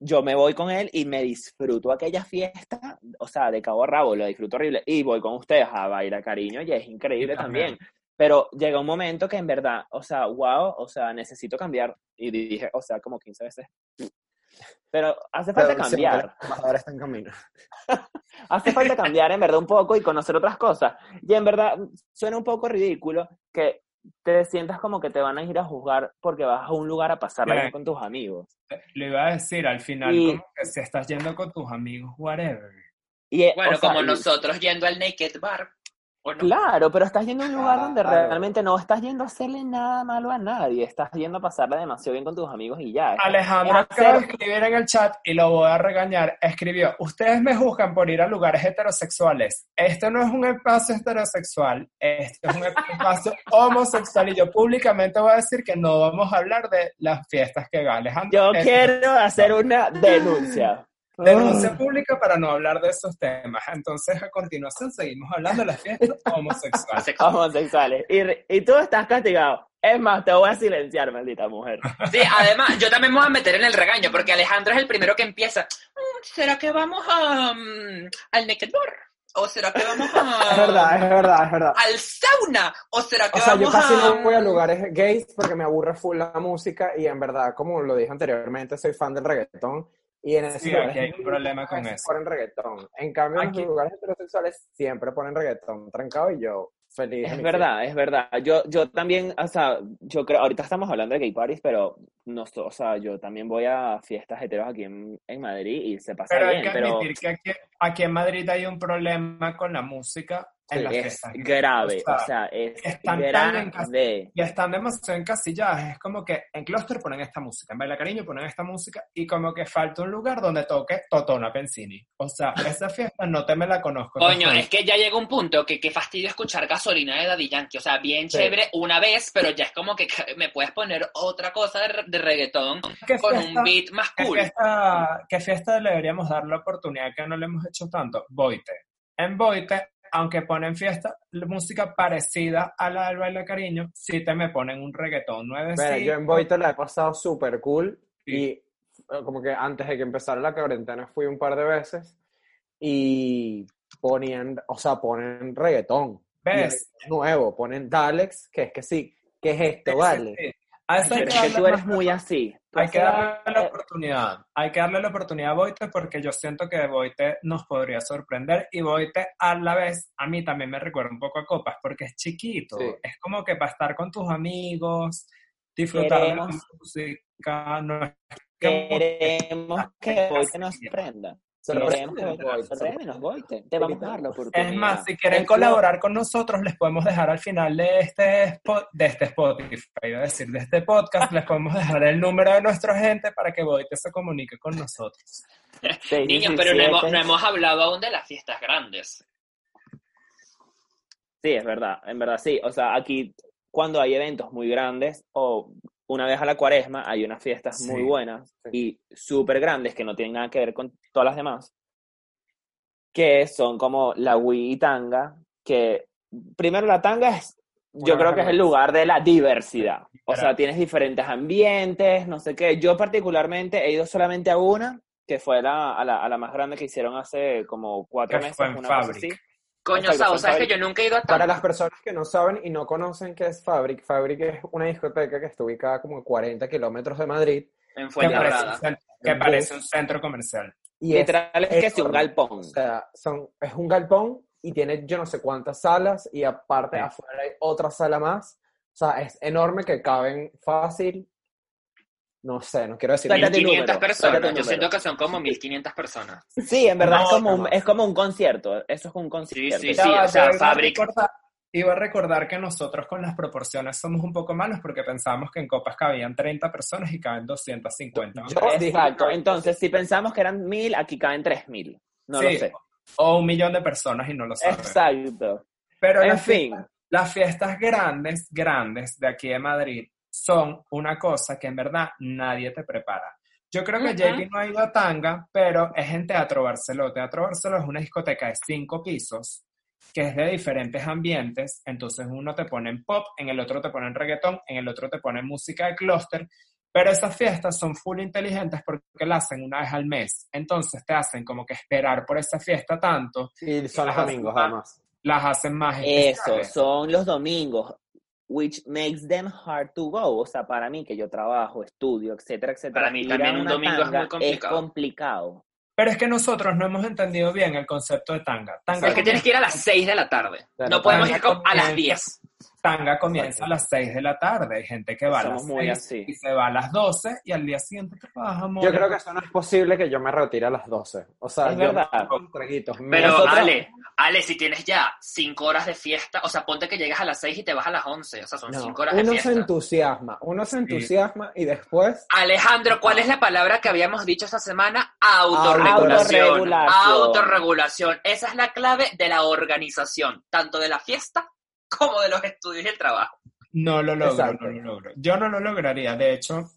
yo me voy con él y me disfruto aquella fiesta, o sea, de cabo a rabo, lo disfruto horrible. Y voy con ustedes a bailar cariño y es increíble también. también. Pero llega un momento que en verdad, o sea, wow, o sea, necesito cambiar. Y dije, o sea, como 15 veces. Pero hace falta cambiar. embajador está en camino. Hace falta cambiar en verdad un poco y conocer otras cosas. Y en verdad suena un poco ridículo que te sientas como que te van a ir a juzgar porque vas a un lugar a pasarla bien con tus amigos. Lo iba a decir, al final, Y- como que si estás yendo con tus amigos, whatever. Y, eh, Bueno, o sea, como y- nosotros yendo al Naked Bar. Claro, pero estás yendo a un lugar donde realmente no estás yendo a hacerle nada malo a nadie. Estás yendo a pasarla demasiado bien con tus amigos y ya. Alejandro acaba de escribir en el chat y lo voy a regañar. Escribió, ustedes me juzgan por ir a lugares heterosexuales. Esto no es un espacio heterosexual, esto es un espacio homosexual y yo públicamente voy a decir que no vamos a hablar de las fiestas que va Alejandro. Yo quiero hacer una denuncia. Denuncia pública para no hablar de esos temas. Entonces, a continuación, seguimos hablando de las fiestas homosexuales. Sexual. Homosexuales. Y, y tú estás castigado. Es más, te voy a silenciar, maldita mujer. Sí, además, yo también me voy a meter en el regaño, porque Alejandro es el primero que empieza. "Mm, ¿Será que vamos a, mm, al Naked Bar? ¿O será que vamos a, Es verdad, es verdad, es verdad. al sauna? ¿O será que O sea, yo vamos casi a...? no voy a lugares gays porque me aburre full la música y en verdad, como lo dije anteriormente, soy fan del reggaetón y en esos Sí, lugares aquí hay un problema con eso. ponen reggaetón. En cambio, en Aquí- los lugares heterosexuales siempre ponen reggaetón trancado y yo feliz. Es en verdad, es verdad. Yo, yo también, o sea, yo creo, ahorita estamos hablando de gay parties, pero no, o sea, yo también voy a fiestas heteros aquí en, en Madrid y se pasa Pero hay bien, que pero admitir que aquí, aquí en Madrid hay un problema con la música en las es fiestas. grave, O sea, o sea, es están tan en casa- grave. Y están demasiado encasilladas. Es como que en Cluster ponen esta música, en Baila Cariño ponen esta música y como que falta un lugar donde toque Totona Pensini. O sea, esa fiesta no te me la conozco. Coño, no es que ya llega un punto que qué fastidio escuchar gasolina de Daddy Yankee. O sea, bien Sí. chévere una vez, pero ya es como que me puedes poner otra cosa de, de reggaetón ¿Qué con fiesta- un beat más ¿Qué cool. fiesta, ¿Qué fiesta le deberíamos dar la oportunidad que no le hemos hecho tanto? Boite. En Boite, aunque ponen fiesta, música parecida a la del Baila Cariño, sí te me ponen un reggaetón nueve Mira, yo en Boito la he pasado súper cool y eh, como que antes de que empezara la cuarentena fui un par de veces y ponían, o sea, ponen reggaetón. ¿Ves? nuevo, ponen Dalex, que es que sí, ¿qué es esto, vale? A eso hay que tú eres muy así. Hay que darle la oportunidad. Hay que darle la oportunidad a Boite porque yo siento que Boite nos podría sorprender y Boite a la vez a mí también me recuerda un poco a Copas porque es chiquito. Sí. Es como que para estar con tus amigos, disfrutar de la Queremos- música, no es que Queremos que hoy te nos sorprenda. Te vamos a dar la oportunidad. Es más, si quieren colaborar con nosotros, les podemos dejar al final de este, de este Spotify, iba a decir, de este podcast, les podemos dejar el número de nuestra gente para que Boite se comunique con nosotros. Niños, pero no hemos, no 17. hemos hablado aún de las fiestas grandes. Sí, es verdad, en verdad sí. O sea, aquí cuando hay eventos muy grandes o una vez a la cuaresma hay unas fiestas Sí, muy buenas y súper grandes que no tienen nada que ver con todas las demás, que son como la Wii y Tanga, que primero la Tanga es, yo creo que es el lugar de la diversidad. O sea, tienes diferentes ambientes, no sé qué. Yo particularmente he ido solamente a una, que fue la, a, la, a la más grande que hicieron hace como cuatro meses. fue en una cosa Fabric. así. Coño, Exacto, Sao, sabes que yo nunca he ido a Para tanto. las personas que no saben y no conocen qué es Fabric, Fabric es una discoteca que está ubicada como a 40 kilómetros de Madrid. En Que parece, Fuenlabrada. que parece un centro comercial. Y es Literal es que es un galpón. O sea, son, es un galpón y tiene yo no sé cuántas salas y aparte Sí. afuera hay otra sala más. O sea, es enorme que caben fácil. No sé, no quiero decir. Sácate mucho. el 1500 número, personas. Yo siento que son como 1500 personas. Sí, en verdad No, es, como un, no. es como un concierto. Eso es un concierto. sí, Ya va, o sea, yo iba a Fabric- recordar- Iba a recordar que nosotros con las proporciones somos un poco malos porque pensábamos que en copas cabían 30 personas y caben 250. Yo dije Exacto. Entonces, si pensamos que eran mil, aquí caben tres mil. No Sí, lo sé. O un millón de personas y no lo sabemos. Exacto. Pero En las fin. fiestas- las fiestas grandes, grandes de aquí de Madrid son una cosa que en verdad nadie te prepara. Yo creo que. JP no ha ido a Tanga, pero es en Teatro Barceló. Teatro Barceló es una discoteca de cinco pisos que es de diferentes ambientes. Entonces uno te pone en pop, en el otro te pone en reggaetón, en el otro te pone música de clúster. Pero esas fiestas son full inteligentes porque la hacen una vez al mes. Entonces te hacen como que esperar por esa fiesta tanto, Y son los domingos, además. las hacen más Eso, especiales. son los domingos, which makes them hard to go. O sea, para mí que yo trabajo, estudio, etcétera, etcétera. Para mí también un domingo es muy complicado. complicado. Pero es que nosotros no hemos entendido bien el concepto de tanga. Tanga Es que tienes que ir a las 6 de la tarde. Claro, No podemos ir a las comienza- 10. Tanga comienza Exacto. a las 6 de la tarde. Hay gente que va a las muy 6 así. y se va a las 12 y al día siguiente te vas. Yo creo que eso no es posible que yo me retire a las 12. O sea, Es yo verdad. traguitos. Pero Nosotros- Ale, Ale, si tienes ya 5 horas de fiesta, o sea, ponte que llegas a las 6 y te vas a las 11. O sea, son No, 5 horas de uno se fiesta. entusiasma, uno se entusiasma y después Alejandro, ¿cuál es la palabra que habíamos dicho esta semana? Autorregulación. Autorregulación. Autorregulación. Esa es la clave de la organización, tanto de la fiesta como de los estudios y el trabajo. No lo logro, Exacto. no lo logro. Yo no lo lograría. De hecho,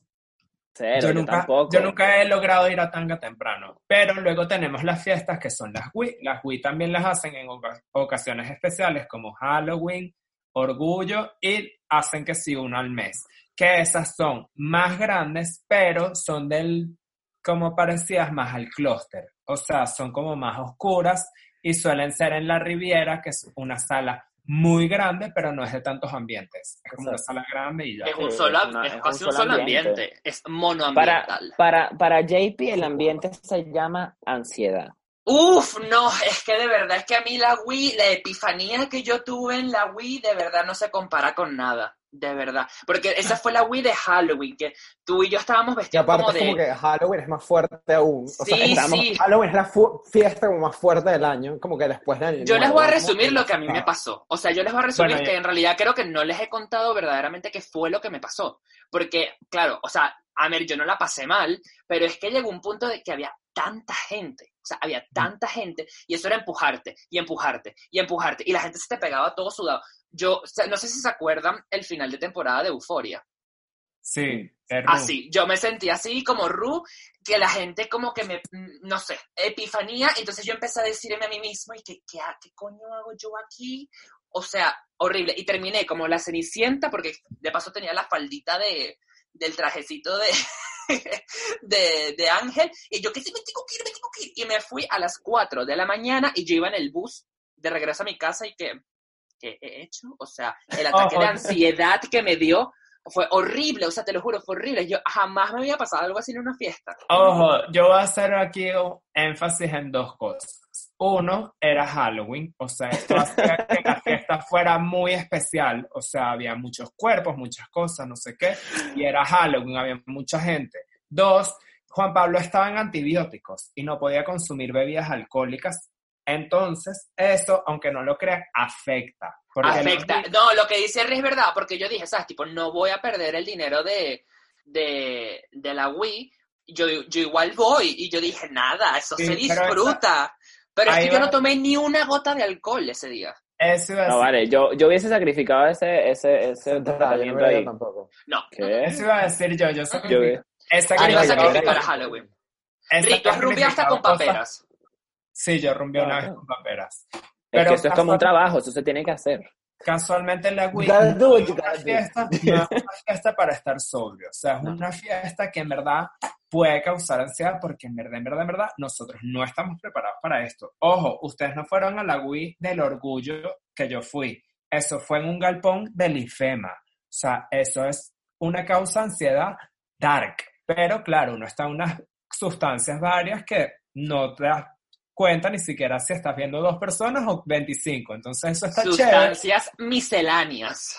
Cero, yo, yo, nunca, tampoco. yo nunca he logrado ir a tanga temprano. Pero luego tenemos las fiestas que son las Wii. Las Wii también las hacen en oca- ocasiones especiales como Halloween, Orgullo y hacen que sí una al mes. Que esas son más grandes, pero son del, como parecidas más al clúster. O sea, son como más oscuras y suelen ser en la Riviera, que es una sala muy grande, pero no es de tantos ambientes. Es como una Exacto. sala grande y ya. Es un solo, es una- es casi un solo solo ambiente. ambiente. Es Para, monoambiental. para, para JP el ambiente se llama ansiedad. Uf, no, es que de verdad, es que a mí la Wii, la epifanía que yo tuve en la Wii, de verdad no se compara con nada. De verdad. Porque esa fue la Wii de Halloween, que tú y yo estábamos vestidos aparte como es como de. que Halloween es más fuerte aún. O sea, Sí, estamos- sí. Halloween es la fiesta como más fuerte del año, como que después de Año Yo les voy a resumir lo que a mí me ah, pasó. O sea, yo les voy a resumir Bueno, que en realidad creo que no les he contado verdaderamente qué fue lo que me pasó. Porque, claro, o sea, a ver, yo no la pasé mal, pero es que llegó un punto de que había tanta gente. O sea, había tanta gente y eso era empujarte y empujarte y empujarte. Y la gente se te pegaba todo sudado. Yo, o sea, no sé si se acuerdan el final de temporada de Euforia. Sí. Así, yo me sentí así como Ru, que la gente como que me, mm, no sé, epifanía, entonces yo empecé a decirme a mí mismo, ¿y qué, qué, qué coño hago yo aquí? O sea, horrible. Y terminé como la cenicienta, porque de paso tenía la faldita de, del trajecito de, de, de Ángel, y yo que sí me tengo que ir, me tengo que ir. Y me fui a las 4 de la mañana y yo iba en el bus de regreso a mi casa y que, ¿qué he hecho? O sea, el ataque de Ojo. ansiedad que me dio fue horrible, o sea, te lo juro, fue horrible. Yo jamás me había pasado algo así en una fiesta. Ojo, yo voy a hacer aquí un énfasis en dos cosas. Uno, era Halloween, o sea, esto hacía que la fiesta fuera muy especial, o sea, había muchos cuerpos, muchas cosas, no sé qué, y era Halloween, había mucha gente. Dos, Juan Pablo estaba en antibióticos y no podía consumir bebidas alcohólicas, entonces eso, aunque no lo crean, afecta. Afecta. los- No, lo que dice Henry es verdad, porque yo dije, ¿sabes? Tipo, no voy a perder el dinero de, de, de la Wii. Yo, yo igual voy. Y yo dije, nada, eso Sí, se disfruta. Pero es ahí que yo va. no tomé ni una gota de alcohol ese día. Eso iba a No, decir. vale, yo, yo hubiese sacrificado ese, ese, ese yo no tratamiento ahí. tampoco. No. ¿Qué? Eso iba a decir yo, yo sacrifico. Yo- Esa Ah, iba a yo- sacrificar yo- a Halloween. Rick, tú has rumbeado hasta con paperas. Sí, yo rumbeé una vez con paperas. Es Pero que eso es como un trabajo, eso se tiene que hacer. Casualmente la Wii no es una fiesta, no es una fiesta para estar sobrio. O sea, es una fiesta que en verdad puede causar ansiedad porque en verdad, en verdad, en verdad, nosotros no estamos preparados para esto. Ojo, ustedes no fueron a la Wii del orgullo que yo fui. Eso fue en un galpón del IFEMA. O sea, eso es una causa de ansiedad dark. Pero claro, uno está en unas sustancias varias que no te das cuenta ni siquiera si estás viendo dos personas o 25. Entonces eso está chévere. Sustancias misceláneas.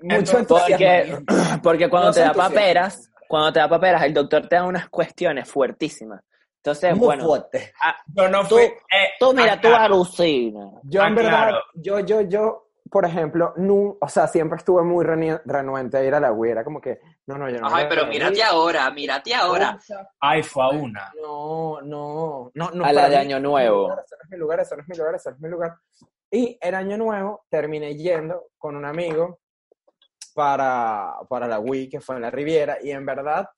Mucho Entonces, Porque, entusiasmo. porque cuando No te da paperas, cuando te da paperas, el doctor te da unas cuestiones fuertísimas. Entonces, Muy bueno, fuerte. Yo no Tú- fui. eh, tú mira, tú aclaro. alucinas. Yo en Ah, verdad, claro. yo, yo, yo, por ejemplo, nu- o sea, siempre estuve muy renuente a ir a la Wii. Era como que, no, no, yo no. Ay, pero mírate ahora, mírate ahora. Ay, fue a una. No, no, no, no. A la de mí Año Nuevo. lugar, Ese no es mi lugar, ese no es mi lugar, ese no es mi lugar. Y el Año Nuevo terminé yendo con un amigo para, para la Wii, que fue en la Riviera, y en verdad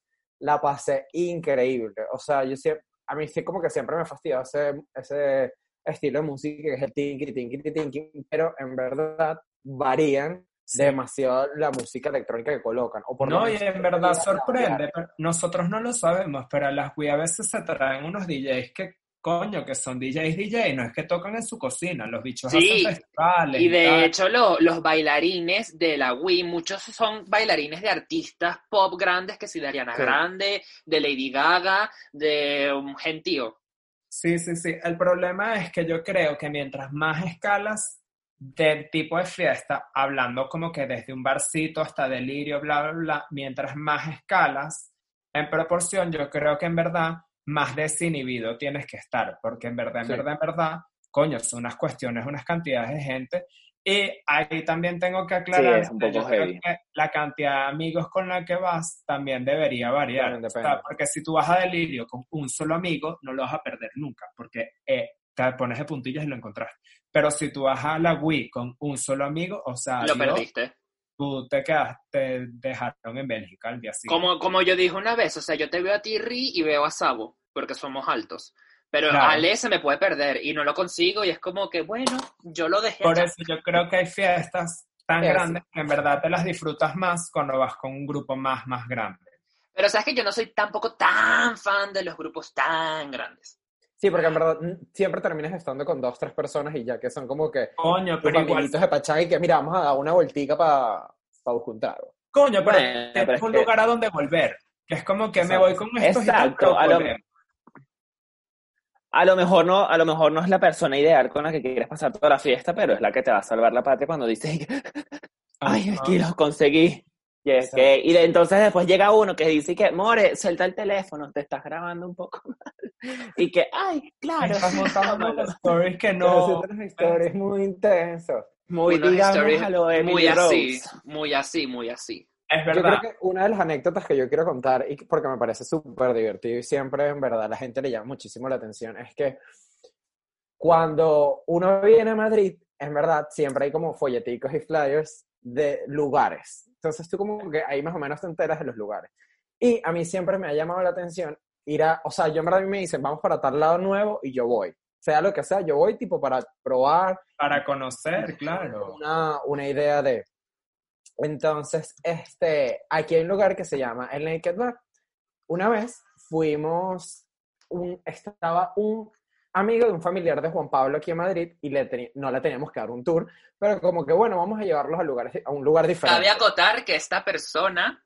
la pasé increíble. O sea, yo siempre, a mí sí como que siempre me fastidió ese, ese estilo de música que es el tinky, tinky, tinky, pero en verdad varían demasiado la música electrónica que colocan. O por No, y en verdad sorprende, pero nosotros no lo sabemos, pero a las Wii a veces se traen unos DJs que, coño, que son DJs DJ, no es que tocan en su cocina, los bichos Sí, hacen festivales. Y de tal. hecho, lo- los bailarines de la Wii, muchos son bailarines de artistas pop grandes, que si de Ariana Sí. Grande, de Lady Gaga, de un gentío. Sí, sí, sí. El problema es que yo creo que mientras más escalas del tipo de fiesta, hablando como que desde un barcito hasta delirio, bla, bla, bla, mientras más escalas, en proporción, yo creo que en verdad más desinhibido tienes que estar, porque en verdad, en Sí. verdad, en verdad, coño, son unas cuestiones, unas cantidades de gente. Y ahí también tengo que aclarar, que poco yo creo heavy. que la cantidad de amigos con la que vas también debería variar. También O sea, porque si tú vas a delirio con un solo amigo, no lo vas a perder nunca, porque eh, te pones de puntillas y lo encontraste. Pero si tú vas a la Wii con un solo amigo, o sea, Lo adiós, perdiste. tú te quedaste, te dejaron en Bélgica al día siguiente. Como, como yo dije una vez, o sea, yo te veo a ti, Ri, y veo a Sabo, porque somos altos. Pero Claro. Ale se me puede perder y no lo consigo y es como que, bueno, yo lo dejé. Por acá. eso yo creo que hay fiestas tan Eso. grandes que en verdad te las disfrutas más cuando vas con un grupo más, más grande. Pero sabes que yo no soy tampoco tan fan de los grupos tan grandes. Sí, porque en verdad siempre terminas estando con dos, tres personas y ya que son como que Coño, pero igual, de pachanga y que mira, vamos a dar una voltica para buscar un trago. coño, pero Bueno, pero es un que- lugar a donde volver. Que es como que me voy con estos y tal, Exacto, a lo-. A lo mejor no, a lo mejor no es la persona ideal con la que quieres pasar toda la fiesta, pero es la que te va a salvar la patria cuando dices, ay, que los conseguí. Y, es que, y de, entonces después llega uno que dice que, More, suelta el teléfono, te estás grabando un poco mal. Y que, ay, claro. Estás montando unos stories que no. historias muy intensas. Muy, digamos, stories a lo muy así, Rose. muy así, muy así. Es Yo verdad. creo que una de las anécdotas que yo quiero contar, y porque me parece súper divertido y siempre en verdad la gente le llama muchísimo la atención, es que cuando uno viene a Madrid, en verdad siempre hay como folleticos y flyers de lugares. Entonces tú como que ahí más o menos te enteras de los lugares. Y a mí siempre me ha llamado la atención ir a, o sea, yo en verdad a mí me dicen, vamos para tal lado nuevo y yo voy. Sea lo que sea, yo voy tipo para probar, Para conocer, claro. una, una idea de. Entonces, este, aquí hay un lugar que se llama el Naked Bar. Una vez fuimos, un, estaba un amigo de un familiar de Juan Pablo aquí en Madrid y le no le teníamos que dar un tour, pero como que bueno, vamos a llevarlos a, lugares, a un lugar diferente. Cabe acotar que esta persona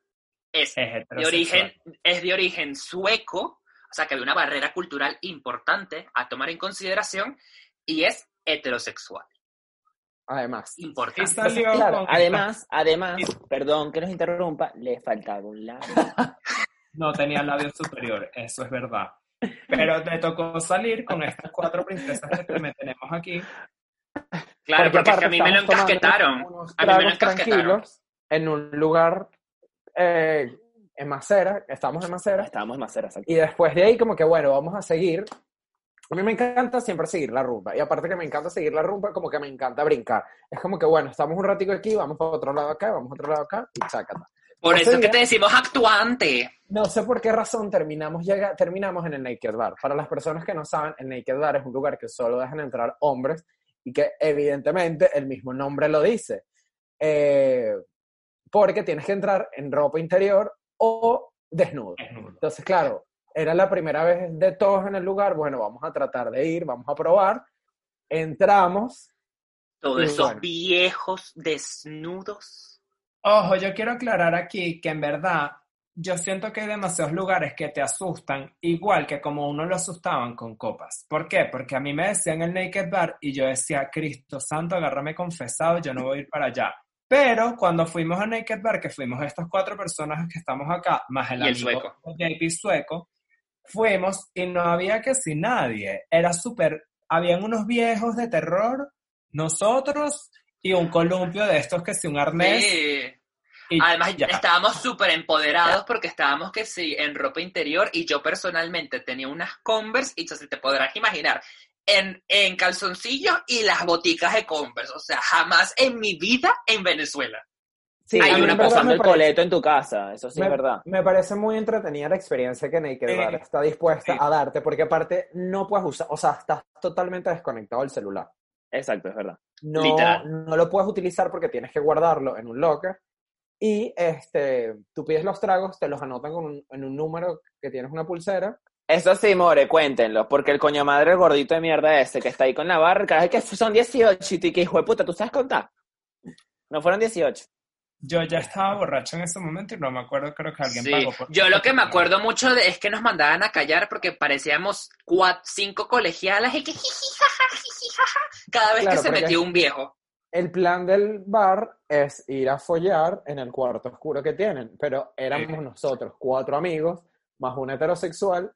es Es de origen, es de origen sueco, o sea que hay una barrera cultural importante a tomar en consideración y es heterosexual. Además. Importante. salió claro, Además, además, perdón que nos interrumpa, le faltaba un lado. No tenía labio superior, eso es verdad. Pero te tocó salir con estas cuatro princesas que te- tenemos aquí. Claro, porque, es que a mí me lo encasquetaron. A mí me lo encasquetaron. en un lugar eh, en Macera, estamos en Macera, Estábamos más cerca. Y después de ahí, como que bueno, vamos a seguir. A mí me encanta siempre seguir la rumba. Y aparte que me encanta seguir la rumba, como que me encanta brincar. Es como que bueno, estamos un ratico aquí, vamos para otro lado acá, vamos a otro lado acá y chácata. Por eso es que te decimos actuante. No sé por qué razón terminamos, llega, terminamos en el Naked Bar. Para las personas que no saben, el Naked Bar es un lugar que solo dejan entrar hombres y que evidentemente el mismo nombre lo dice. Eh, porque tienes que entrar en ropa interior o desnudo. Desnudo. Entonces, claro, era la primera vez de todos en el lugar. Bueno, vamos a tratar de ir, vamos a probar. Entramos. Todos esos bueno. viejos desnudos. Ojo, yo quiero aclarar aquí que en verdad yo siento que hay demasiados lugares que te asustan, igual que como uno lo asustaban con copas. ¿Por qué? Porque a mí me decían el Naked Bar y yo decía, Cristo Santo, agárrame confesado, yo no voy a ir para allá. Pero cuando fuimos a Naked Bar, que fuimos estas cuatro personas que estamos acá, más el Y el sueco. JP sueco, fuimos y no había casi nadie. Era súper, habían unos viejos de terror, nosotros y un columpio de estos que si un arnés. Sí. y Además, ya. estábamos súper empoderados porque estábamos que sí, en ropa interior y yo personalmente tenía unas Converse y entonces te podrás imaginar, en, en calzoncillos y las boticas de Converse. O sea, jamás en mi vida en Venezuela. Sí, Hay una pasando el parece- coleto en tu casa, eso sí me, es verdad. me parece muy entretenida la experiencia que Naked Sí. Bar está dispuesta Sí. a darte, porque aparte no puedes usar, o sea, estás totalmente desconectado del celular. Exacto, es verdad. No, Literal. no lo puedes utilizar porque tienes que guardarlo en un locker. Y este, tú pides los tragos, te los anotan con un- en un número que tienes una pulsera. Eso sí, more, cuéntenlo, porque el coño madre, el gordito de mierda ese que está ahí con la barra, cada vez que son 18 y tú, y que hijo de puta, ¿tú sabes contar? No fueron 18. Yo ya estaba borracho en ese momento y no me acuerdo, creo que alguien Sí. pagó. por- Yo lo que me acuerdo mucho de- es que nos mandaban a callar porque parecíamos cuatro, cinco colegialas y que jiji, jaja, jiji, jaja, cada vez Claro, que se metía un viejo. El plan del bar es ir a follar en el cuarto oscuro que tienen, pero éramos nosotros, cuatro amigos, más un heterosexual,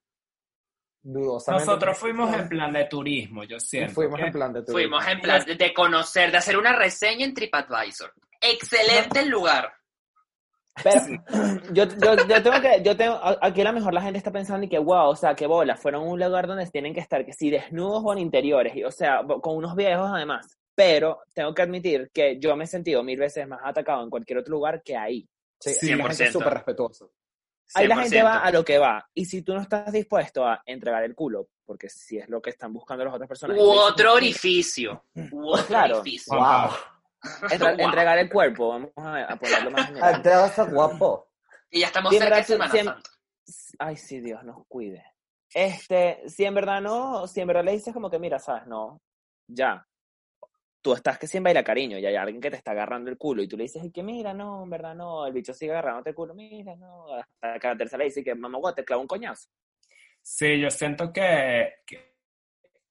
dudosamente. Nosotros fuimos en plan de turismo, yo y siento. fuimos en plan de turismo. Fuimos en plan de conocer, de hacer una reseña en TripAdvisor. Excelente el lugar. Pero yo, yo, yo tengo que, yo tengo, aquí a lo mejor la gente está pensando y que wow, o sea, qué bola, fueron a un lugar donde tienen que estar, que si desnudos o en interiores, y, o sea, con unos viejos además. Pero tengo que admitir que yo me he sentido mil veces más atacado en cualquier otro lugar que ahí. Sí, Sí, la gente es 100%. súper respetuosa. Ahí la gente 100%. va a lo que va. Y si tú no estás dispuesto a entregar el culo, porque si es lo que están buscando las otras personas. U otro orificio. U otro Claro. orificio. Wow. Entra- Wow. Entregar el cuerpo, vamos a, a ponerlo más general. Andrea guapo. Y ya estamos Sí, en cerca de Semana siempre- Santa. Ay, sí, Dios nos cuide. Este, si en verdad no, si en verdad le dices como que, mira, sabes, no, ya. Tú estás que sin baila cariño y hay alguien que te está agarrando el culo y tú le dices "Ay, que mira, no, en verdad no, el bicho sigue agarrándote el culo, mira, no, hasta que a la tercera le dice que mamá, te clava un coñazo. Sí, yo siento que, que,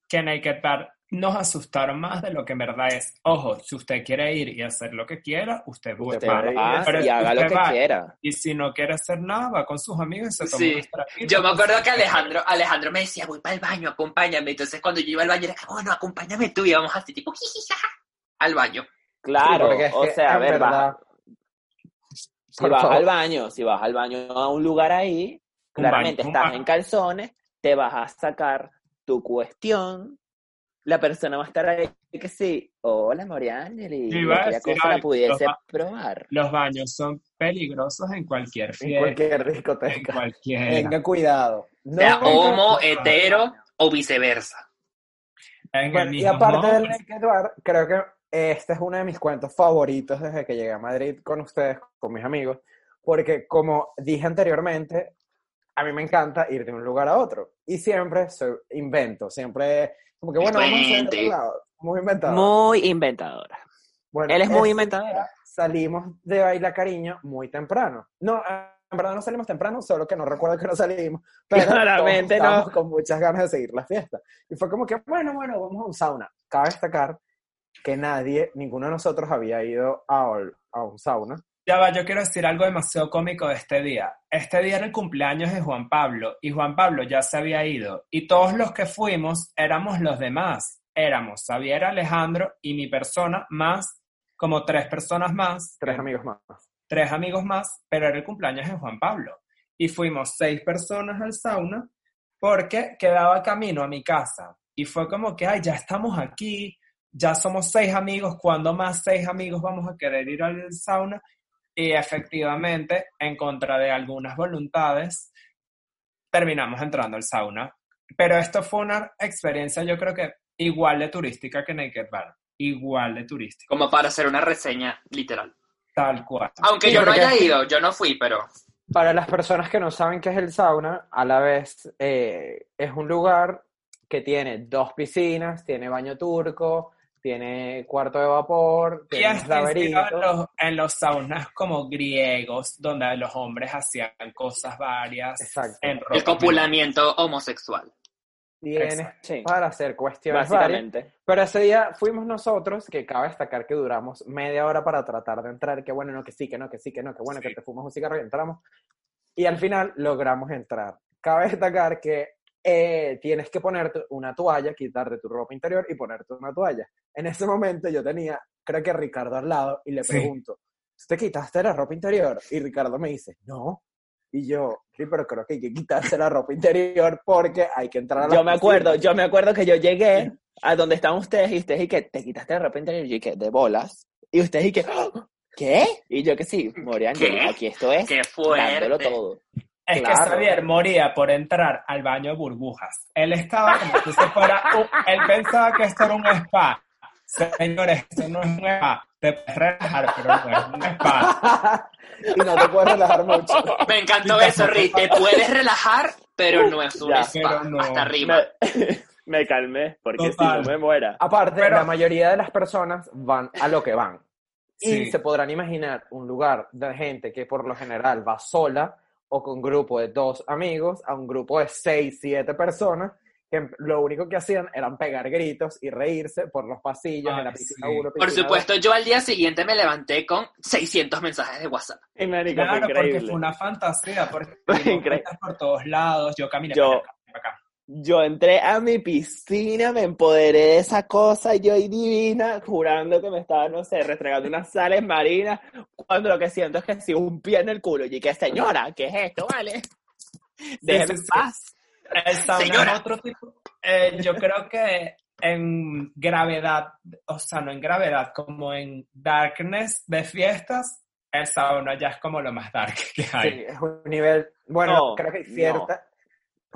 que Naked Bar nos asustaron más de lo que en verdad es. Ojo, si usted quiere ir y hacer lo que quiera, usted, Usted va. Pero y haga lo que va. quiera. Y si no quiere hacer nada, va con sus amigos y se toma Sí. Yo me acuerdo que Alejandro, Alejandro me decía, voy para el baño, acompáñame. Entonces cuando yo iba al baño era, bueno, acompáñame tú. Y íbamos así, tipo, jiji, jaja, al baño. Claro, porque es o que, sea, a ver, verdad, si por vas favor. al baño, si vas al baño a un lugar ahí, Un claramente baño, estás en calzones, te vas a sacar tu cuestión, la persona va a estar ahí que sí, hola Moriangeli, aquella decir cosa la algo, pudiese los ba- probar. Los baños son peligrosos en cualquier en fiesta. cualquier En discoteca. cualquier. Tenga cuidado. No, Sea homo, hetero o viceversa. en Bueno, y aparte del Naked Bar, creo que este es uno de mis cuentos favoritos desde que llegué a Madrid con ustedes, con mis amigos, porque como dije anteriormente, a mí me encanta ir de un lugar a otro y siempre soy, invento, siempre como que bueno, vamos a hacer Invente. otro lado, muy inventado. Muy inventadora. Bueno, Él es muy ese inventador. día Salimos de Baila Cariño muy temprano. No, en verdad no salimos temprano, solo que no recuerdo que no salimos. Pero Claramente todos no. con muchas ganas de seguir la fiesta. Y fue como que, bueno, bueno, vamos a un sauna. Cabe destacar que nadie, ninguno de nosotros había ido a, a un sauna. Ya va, yo quiero decir algo demasiado cómico de este día. Este día era el cumpleaños de Juan Pablo y Juan Pablo ya se había ido y todos los que fuimos éramos los demás. Éramos Xavier, Alejandro y mi persona más como tres personas más. Tres amigos más. tres amigos más, pero era el cumpleaños de Juan Pablo. Y fuimos seis personas al sauna porque quedaba camino a mi casa. Y fue como que, ay, ya estamos aquí, ya somos seis amigos, ¿cuándo más seis amigos vamos a querer ir al sauna? Y efectivamente, en contra de algunas voluntades, terminamos entrando al sauna. Pero esto fue una experiencia, yo creo que igual de turística que Naked Bar. Igual de turística, Como para hacer una reseña literal. tal cual. Aunque Sí, yo no haya ido, yo no fui, pero Para las personas que no saben qué es el sauna, a la vez eh, es un lugar que tiene dos piscinas, tiene baño turco, tiene cuarto de vapor, tiene en laberinto. los, en los saunas como griegos, donde los hombres hacían cosas varias. Exacto. En el copulamiento homosexual. Tienes Sí, para hacer cuestiones varias. básicamente. Pero ese día fuimos nosotros, que cabe destacar que duramos media hora para tratar de entrar, que bueno, no, que sí, que no, que sí, que no, que bueno, Sí. que te fumas un cigarro y entramos. Y al final logramos entrar. Cabe destacar que eh, tienes que ponerte una toalla, quitarte tu ropa interior y ponerte una toalla. En ese momento yo tenía, creo que Ricardo al lado, y le Sí. pregunto, ¿tú te quitaste la ropa interior? Y Ricardo me dice, no. Y yo, sí, pero creo que hay que quitarse la ropa interior porque hay que entrar a la Yo me acuerdo, yo me acuerdo que yo llegué a donde estaban ustedes y ustedes y que te quitaste la ropa interior y yo que de bolas. Y ustedes y que. ¿Qué? Y yo que sí, ¿Qué? aquí esto es ¡Qué dándolo fuerte! todo. Es Claro. que Xavier moría por entrar al baño de burbujas. Él estaba como si se fuera un- Él pensaba que esto era un spa. Señores, esto no es un spa. Te puedes relajar, pero no es un spa. y no te puedes relajar mucho. Me encantó eso, Ri. Te puedes relajar, pero no es un Ya, spa. pero no. Hasta arriba. Me, me calmé, porque Total. si no me muera. Aparte, Pero- la mayoría de las personas van a lo que van. Y Sí. se podrán imaginar un lugar de gente que por lo general va sola o con un grupo de dos amigos a un grupo de seis, siete personas que lo único que hacían eran pegar gritos y reírse por los pasillos Ay, de la piscina sí. 1, Por piscina supuesto, yo al día siguiente me levanté con 600 mensajes de WhatsApp. Y fue Claro, porque fue una fantasía, porque por todos lados, yo caminé Yo- para acá, para acá. Yo entré a mi piscina, me empoderé de esa cosa, y yo y divina, jurando que me estaba, no sé, restregando unas sales marinas, cuando lo que siento es que si un pie en el culo, y que señora, ¿qué es esto, vale? Déjeme sí, en sí. paz. Señora. otro tipo. eh, yo creo que en gravedad, o sea, no en gravedad, como en darkness de fiestas, el sauna ya es como lo más dark que hay. Sí, es un nivel. Bueno, No, creo que hay cierta.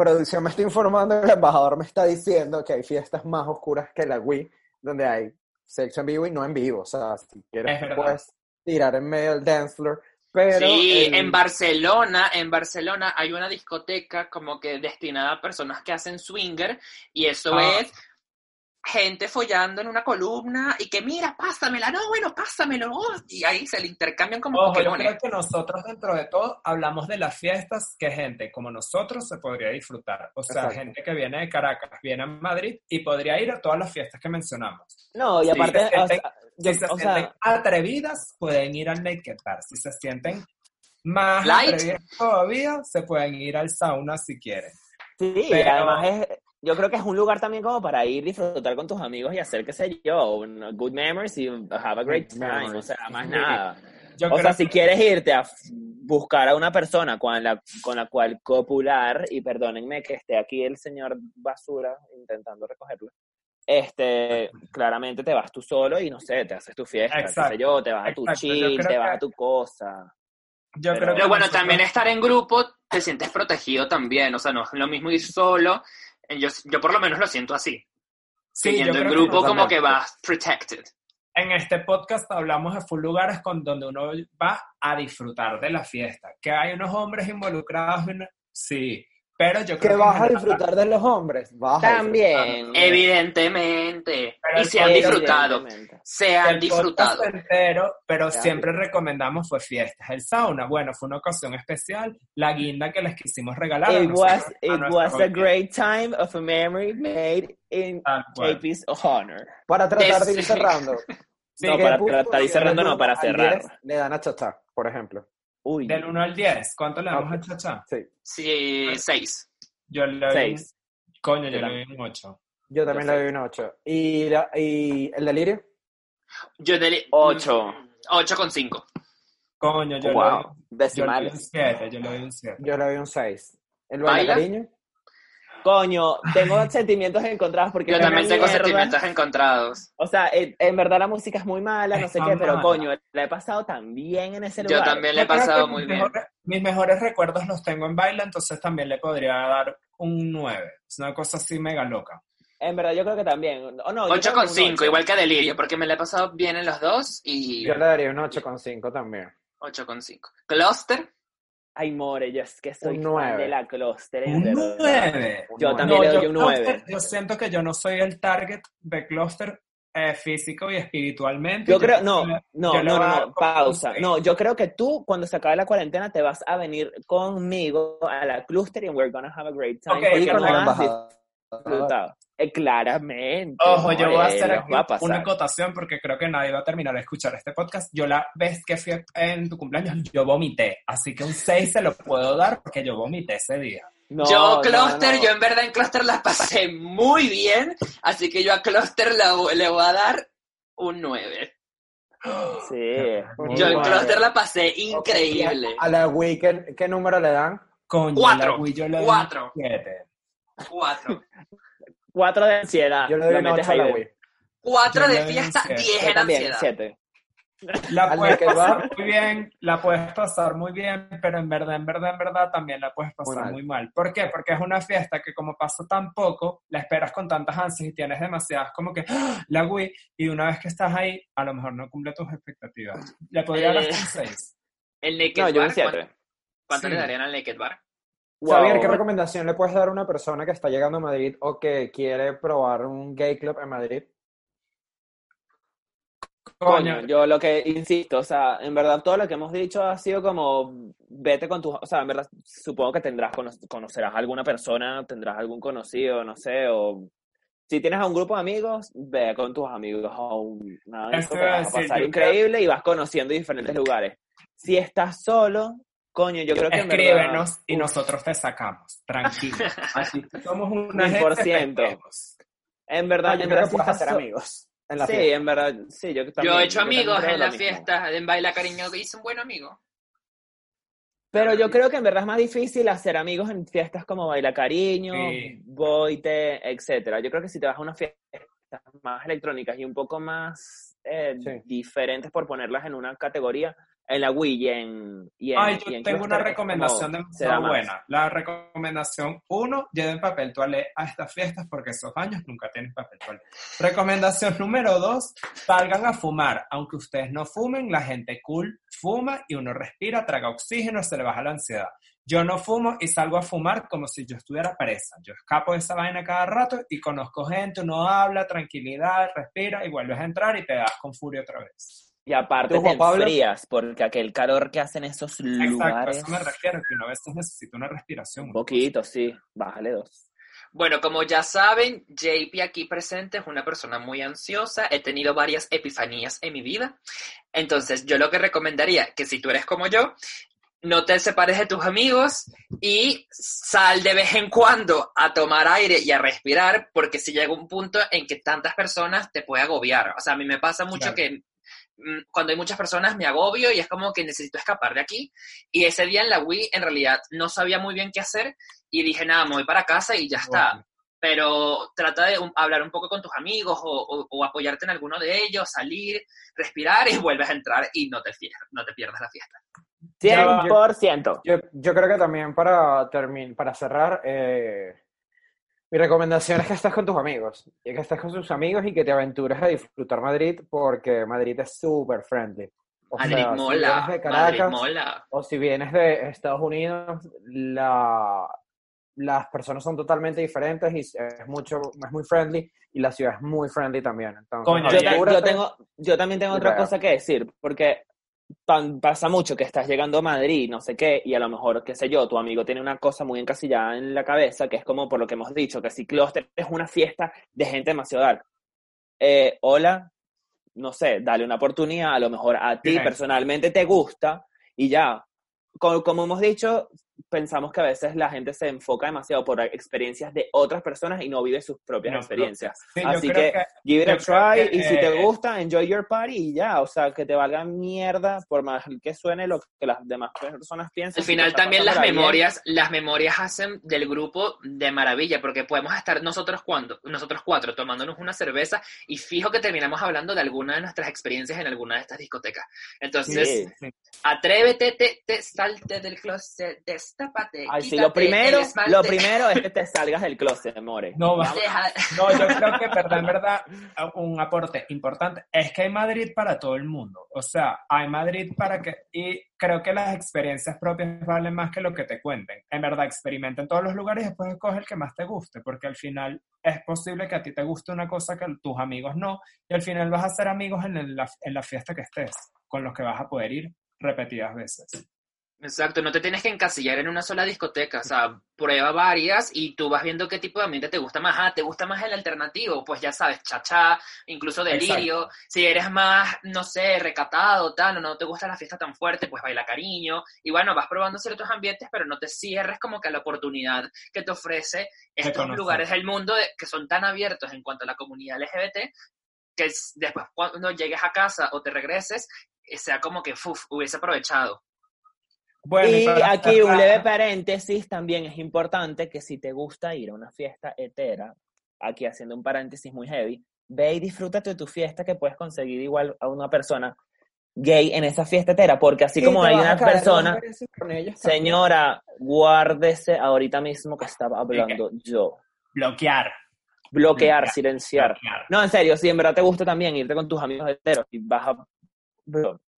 Producción me está informando, el embajador me está diciendo que hay fiestas más oscuras que la Wii, donde hay sexo en vivo y no en vivo. O sea, si Es quieres, puedes tirar en medio del dance floor. Pero sí, el- en Barcelona, en Barcelona hay una discoteca como que destinada a personas que hacen swinger y eso Ah. es gente follando en una columna y que mira, pásamela, no, bueno, pásamelo, oh, y ahí se le intercambian como Ojo, yo creo que nosotros dentro de todo hablamos de las fiestas que gente como nosotros se podría disfrutar. O sea, Exacto. gente que viene de Caracas, viene a Madrid y podría ir a todas las fiestas que mencionamos. No, y aparte, se o sienten- sea, yo- si se o sienten sea, atrevidas, pueden ir al Naked Bar. Si se sienten más Light. atrevidas todavía, se pueden ir al sauna si quieren. sí, y pero- además es, yo creo que es un lugar también como para ir, disfrutar con tus amigos y hacer, qué sé yo, un good memories y have a great time, memories. o sea, más nada. Yo O sea, si que- quieres irte a buscar a una persona con la, con la cual copular, y perdónenme que esté aquí el señor basura intentando recogerlo, este, claramente te vas tú solo y no sé, te haces tu fiesta, qué Exacto, sé yo, te vas a tu exacto, chill, te vas que- a tu cosa. yo pero- creo que Pero bueno, nosotros- también estar en grupo te sientes protegido también, o sea, no es lo mismo ir solo, yo, yo por lo menos lo siento así, Sí, yo creo que grupo como que vas protected. en este podcast hablamos de full lugares con donde uno va a disfrutar de la fiesta. Que hay unos hombres involucrados, sí, pero yo que creo que vas a disfrutar de los hombres. Vas a También. Evidentemente. Pero y se han disfrutado. Se han el disfrutado. entero, pero Ya. siempre recomendamos fue fiestas. El sauna, bueno, fue una ocasión especial. La guinda que les quisimos regalar. a It was, a it nuestra was a great time of a memory made in. JP's honor. Para tratar de ir cerrando. Sí, No, ¿Qué para tratar de ir cerrando, no, para cerrar. 10 Le dan a chachá, por ejemplo. Uy, Del 1 al 10, ¿cuánto le damos Ok. a Chacha? Sí. Sí, seis. Yo le doy un- seis. Coño, yo Yo le doy un 8. Yo también le doy un 8. ¿Y, la- ¿Y el delirio? Yo dele- Ocho. Ocho con cinco. Coño, yo le doy Wow, yo le doy un decimales. 7, yo le doy un 7. Yo le doy un 6. ¿El baile cariño? Coño, tengo sentimientos encontrados porque Yo también tengo mierda. sentimientos encontrados. O sea, en, en verdad la música es muy mala, no sé qué, pero coño, la he pasado tan bien en ese Yo lugar. también le he Yo pasado muy mis bien. mejores- mis mejores recuerdos los tengo en baile, entonces también le podría dar un 9. Es una cosa así mega loca. En verdad yo creo que también. O no, yo Ocho creo con que un cinco, ocho. igual que Delirio, porque me la he pasado bien en los dos y Yo le daría un 8,5 también. ocho con cinco. Cluster, Ay, more, yo es que soy Un fan de la clúster. en Un verdad. 9. Yo también No, le yo, doy un 9. Cluster, yo siento que yo no soy el target de Cluster eh, físico y espiritualmente. Yo creo, creo no, no, yo no, no, no, pausa. No, yo creo que tú, cuando se acabe la cuarentena, te vas a venir conmigo a la cluster y we're gonna have a great time. Ok, porque Y que con no el Eh, claramente. Ojo, yo voy a hacer aquí va a pasar. una acotación porque creo que nadie va a terminar de escuchar este podcast. Yo la vez que fui en tu cumpleaños, yo vomité. Así que un 6 se lo puedo dar porque yo vomité ese día. No, yo Cluster, no. yo en verdad en Cluster la pasé muy bien, así que yo a Cluster la- le voy a dar un 9. Sí. Yo en. Cluster la pasé increíble. A la Wii, ¿qué, qué número le dan? Coño, Cuatro, la Wii yo le doy cuatro. un 7. 4. Cuatro de ansiedad. Yo le doy Lo un metes 8 a la Wii. 4 Yo de fiesta, siete. 10 Yo en ansiedad. siete. La puedes pasar muy bien, la puedes pasar muy bien, pero en verdad, en verdad, en verdad también la puedes pasar mal. muy mal. ¿Por qué? Porque es una fiesta que como pasa tan poco, la esperas con tantas ansias y tienes demasiadas como que ¡ah! la Wii y una vez que estás ahí, a lo mejor no cumple tus expectativas. Le podría dar Eh, hasta un 6. El Naked No, yo un Bar, ¿cuánto, 7. cuánto Sí. le darían al Naked Bar? Xavier, ¿qué Wow. recomendación le puedes dar a una persona que está llegando a Madrid o que quiere probar un gay club en Madrid? Coño, yo lo que insisto, o sea, en verdad todo lo que hemos dicho ha sido como vete con tus, o sea, en verdad supongo que tendrás, cono- conocerás a alguna persona, tendrás algún conocido, no sé, o si tienes a un grupo de amigos, ve con tus amigos a un, una Eso disco, iba te a vas a pasar increíble y vas conociendo diferentes lugares. Si estás solo, coño, yo creo que en verdad, Escríbenos y nosotros te sacamos, tranquilo. Somos gente 100%. pendejos. en verdad, Ah, yo creo que puedes hacer amigos en la sí, fiesta. en verdad, sí, yo también. Yo he hecho amigos en lo la mismo. fiesta, en Baila Cariño, hice un buen amigo. Pero yo creo que en verdad es más difícil hacer amigos en fiestas como Baila Cariño, Sí. Boite, etcétera. Yo creo que si te vas a unas fiestas más electrónicas y un poco más eh, Sí. diferentes por ponerlas en una categoría, en la Wii y en, y en, Ay, y yo en tengo una Cluster es recomendación demasiado buena. La recomendación uno, lleven papel toalé a estas fiestas porque esos años nunca tienen papel toalé. Recomendación número dos, salgan a fumar. Aunque ustedes no fumen, la gente cool fuma y uno respira, traga oxígeno, se le baja la ansiedad. Yo no fumo y salgo a fumar como si yo estuviera presa. Yo escapo de esa vaina cada rato y conozco gente, uno habla, tranquilidad, respira y vuelves a entrar y te das con furia otra vez. Y aparte ¿Tú, te Pablo? enfrías, porque aquel calor que hacen esos Exacto, lugares... eso me refiero, que uno a veces necesita una respiración. Un poquito, sí. Bájale dos. Bueno, como ya saben, JP aquí presente es una persona muy ansiosa. He tenido varias epifanías en mi vida. Entonces, yo lo que recomendaría que si tú eres como yo, no te separes de tus amigos y sal de vez en cuando a tomar aire y a respirar, porque si llega un punto en que tantas personas te puede agobiar. O sea, a mí me pasa mucho Claro. que cuando hay muchas personas me agobio y es como que necesito escapar de aquí. Y ese día en la Wii, en realidad, no sabía muy bien qué hacer y dije, nada, me voy para casa y ya está. Pero trata de un- hablar un poco con tus amigos o, o- o apoyarte en alguno de ellos, salir, respirar y vuelves a entrar y no te, no te pierdas la fiesta. 100%. Yo, yo creo que también para, termin para cerrar, eh, mi recomendación es que estés con tus amigos, y que estés con tus amigos y que te aventures a disfrutar Madrid, porque Madrid es súper friendly. O Madrid sea, si mola, vienes de Madrid Caracas mola. o si vienes de Estados Unidos, la, las personas son totalmente diferentes y es, mucho, es muy friendly y la ciudad es muy friendly también. Entonces, Coño, Yo, yo tengo, yo también tengo otra cosa que decir, porque pasa mucho que estás llegando a Madrid, no sé qué, y a lo mejor, qué sé yo, tu amigo tiene una cosa muy encasillada en la cabeza, que es como por lo que hemos dicho, que si Cluster es una fiesta de gente demasiado dark. Eh, hola, no sé, dale una oportunidad, a lo mejor a ti personalmente te gusta, y ya. Co- como hemos dicho, pensamos que a veces la gente se enfoca demasiado por experiencias de otras personas y no vive sus propias No, experiencias. Sí, Así que give it a try que, y si te eh, gusta, enjoy your party y ya, o sea, que te valga mierda por más que suene lo que las demás personas piensan. Al final también las bien, memorias, las memorias hacen del grupo de maravilla, porque podemos estar nosotros cuando, nosotros cuatro tomándonos una cerveza y fijo que terminamos hablando de alguna de nuestras experiencias en alguna de estas discotecas. Entonces, Sí. atrévete, te, te, salte del closet, destápate. Ay, sí, lo primero, lo primero es que te salgas del closet, amores. No, va. No, yo creo que, verdad, en verdad, un aporte importante es que hay Madrid para todo el mundo. O sea, hay Madrid para que. Y creo que las experiencias propias valen más que lo que te cuenten. En verdad, experimenta en todos los lugares y después escoge el que más te guste, porque al final es posible que a ti te guste una cosa que a tus amigos no, y al final vas a ser amigos en, el- la, en la fiesta que estés, con los que vas a poder ir repetidas veces. Exacto, no te tienes que encasillar en una sola discoteca, o sea, prueba varias y tú vas viendo qué tipo de ambiente te gusta más. Ah, ¿te gusta más el alternativo? Pues ya sabes, chachá, incluso delirio. Si eres más, no sé, recatado, tal, o no te gusta la fiesta tan fuerte, pues baila cariño. Y bueno, vas probando ciertos ambientes, pero no te cierres como que a la oportunidad que te ofrece estos lugares del mundo que son tan abiertos en cuanto a la comunidad LGBT, que es- después cuando llegues a casa o te regreses, eh, sea como que, uf, hubiese aprovechado. Bueno, Y aquí un leve paréntesis, también es importante que si te gusta ir a una fiesta hetera, aquí haciendo un paréntesis muy heavy, ve y disfrútate de tu fiesta que puedes conseguir igual a una persona gay en esa fiesta hetera, porque así como hay una persona, señora, guárdese ahorita mismo que estaba hablando yo. Bloquear. Bloquear, Bloquear. silenciar. bloquear. No, en serio, si en verdad te gusta también irte con tus amigos heteros y vas a...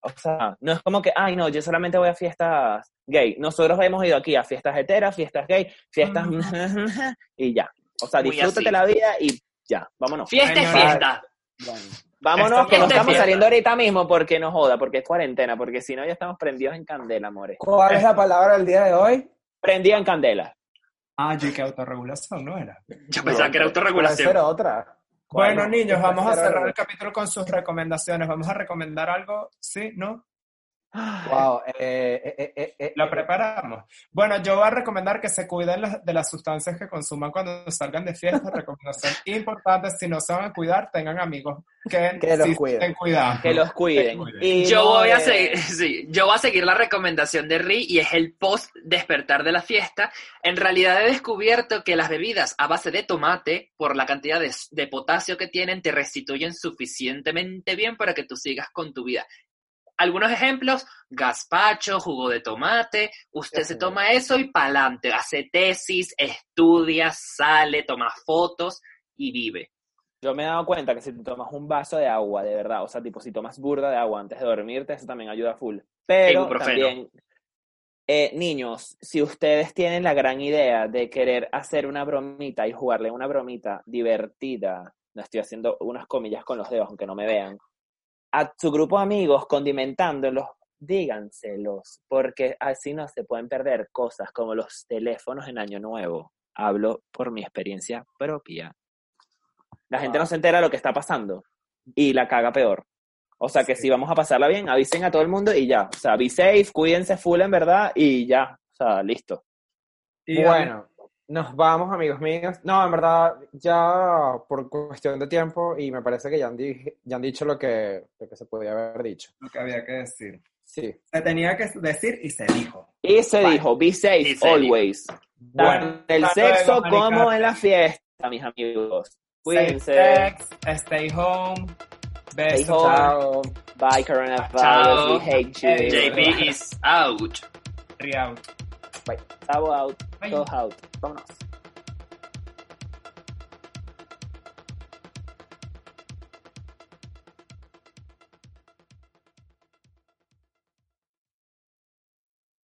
O sea, no es como que, ay, no, yo solamente voy a fiestas gay. Nosotros hemos ido aquí a fiestas heteras, fiestas gay, fiestas... y ya. O sea, disfrútate la vida y ya, vámonos. Fiesta es fiesta. Bueno, Vámonos, que no fiesta es estamos fiesta. saliendo ahorita mismo porque no joda, porque es cuarentena, porque si no ya estamos prendidos en candela, amores. ¿Cuál es la palabra del día de hoy? Prendido en candela. Ah, yo que autorregulación, ¿no era? Yo pensaba que era autorregulación. ser otra. Bueno, Bueno, niños, vamos a cerrar el capítulo con sus recomendaciones. ¿Vamos a recomendar algo? ¿Sí? ¿No? Wow, eh, eh, eh, Lo preparamos. Bueno, yo voy a recomendar que se cuiden las- de las sustancias que consuman cuando salgan de fiesta. Recomendación importante, si no se van a cuidar, tengan amigos que, Que los sí cuiden. Que los cuiden. Y Yo no voy a seguir, sí, yo voy a seguir la recomendación de Ri y es el post despertar de la fiesta. En realidad he descubierto que las bebidas a base de tomate, por la cantidad de, de potasio que tienen, te restituyen suficientemente bien para que tú sigas con tu vida. Algunos ejemplos, gazpacho, jugo de tomate, usted se toma eso y pa'lante, hace tesis, estudia, sale, toma fotos y vive. Yo me he dado cuenta que si te tomas un vaso de agua, de verdad, o sea, tipo, si tomas burda de agua antes de dormirte, eso también ayuda full. Pero también, eh, niños, si ustedes tienen la gran idea de querer hacer una bromita y jugarle una bromita divertida, no estoy haciendo unas comillas con los dedos, aunque no me vean, a su grupo de amigos condimentándolos, díganselos, porque así no se pueden perder cosas como los teléfonos en Año Nuevo. Hablo por mi experiencia propia. La gente no se entera de lo que está pasando y la caga peor. O sea que si vamos a pasarla bien, avisen a todo el mundo y ya. O sea, be safe, cuídense full en verdad y ya. O sea, listo. Y, Bueno, nos vamos, amigos míos. No, en verdad, ya por cuestión de tiempo, y me parece que ya han, di- ya han dicho lo que, lo que se podía haber dicho. Lo que había que decir. Sí. Se tenía que decir y se dijo. Y se Bye. dijo, be safe Y always. Bueno, el sexo luego, como en la fiesta, mis amigos. Cuídense. Sex, stay home. Besos. home. Chao. Bye, coronavirus. Chao. We hate you. JP is out. Riau. Chao out. Bye. Go out. Vámonos.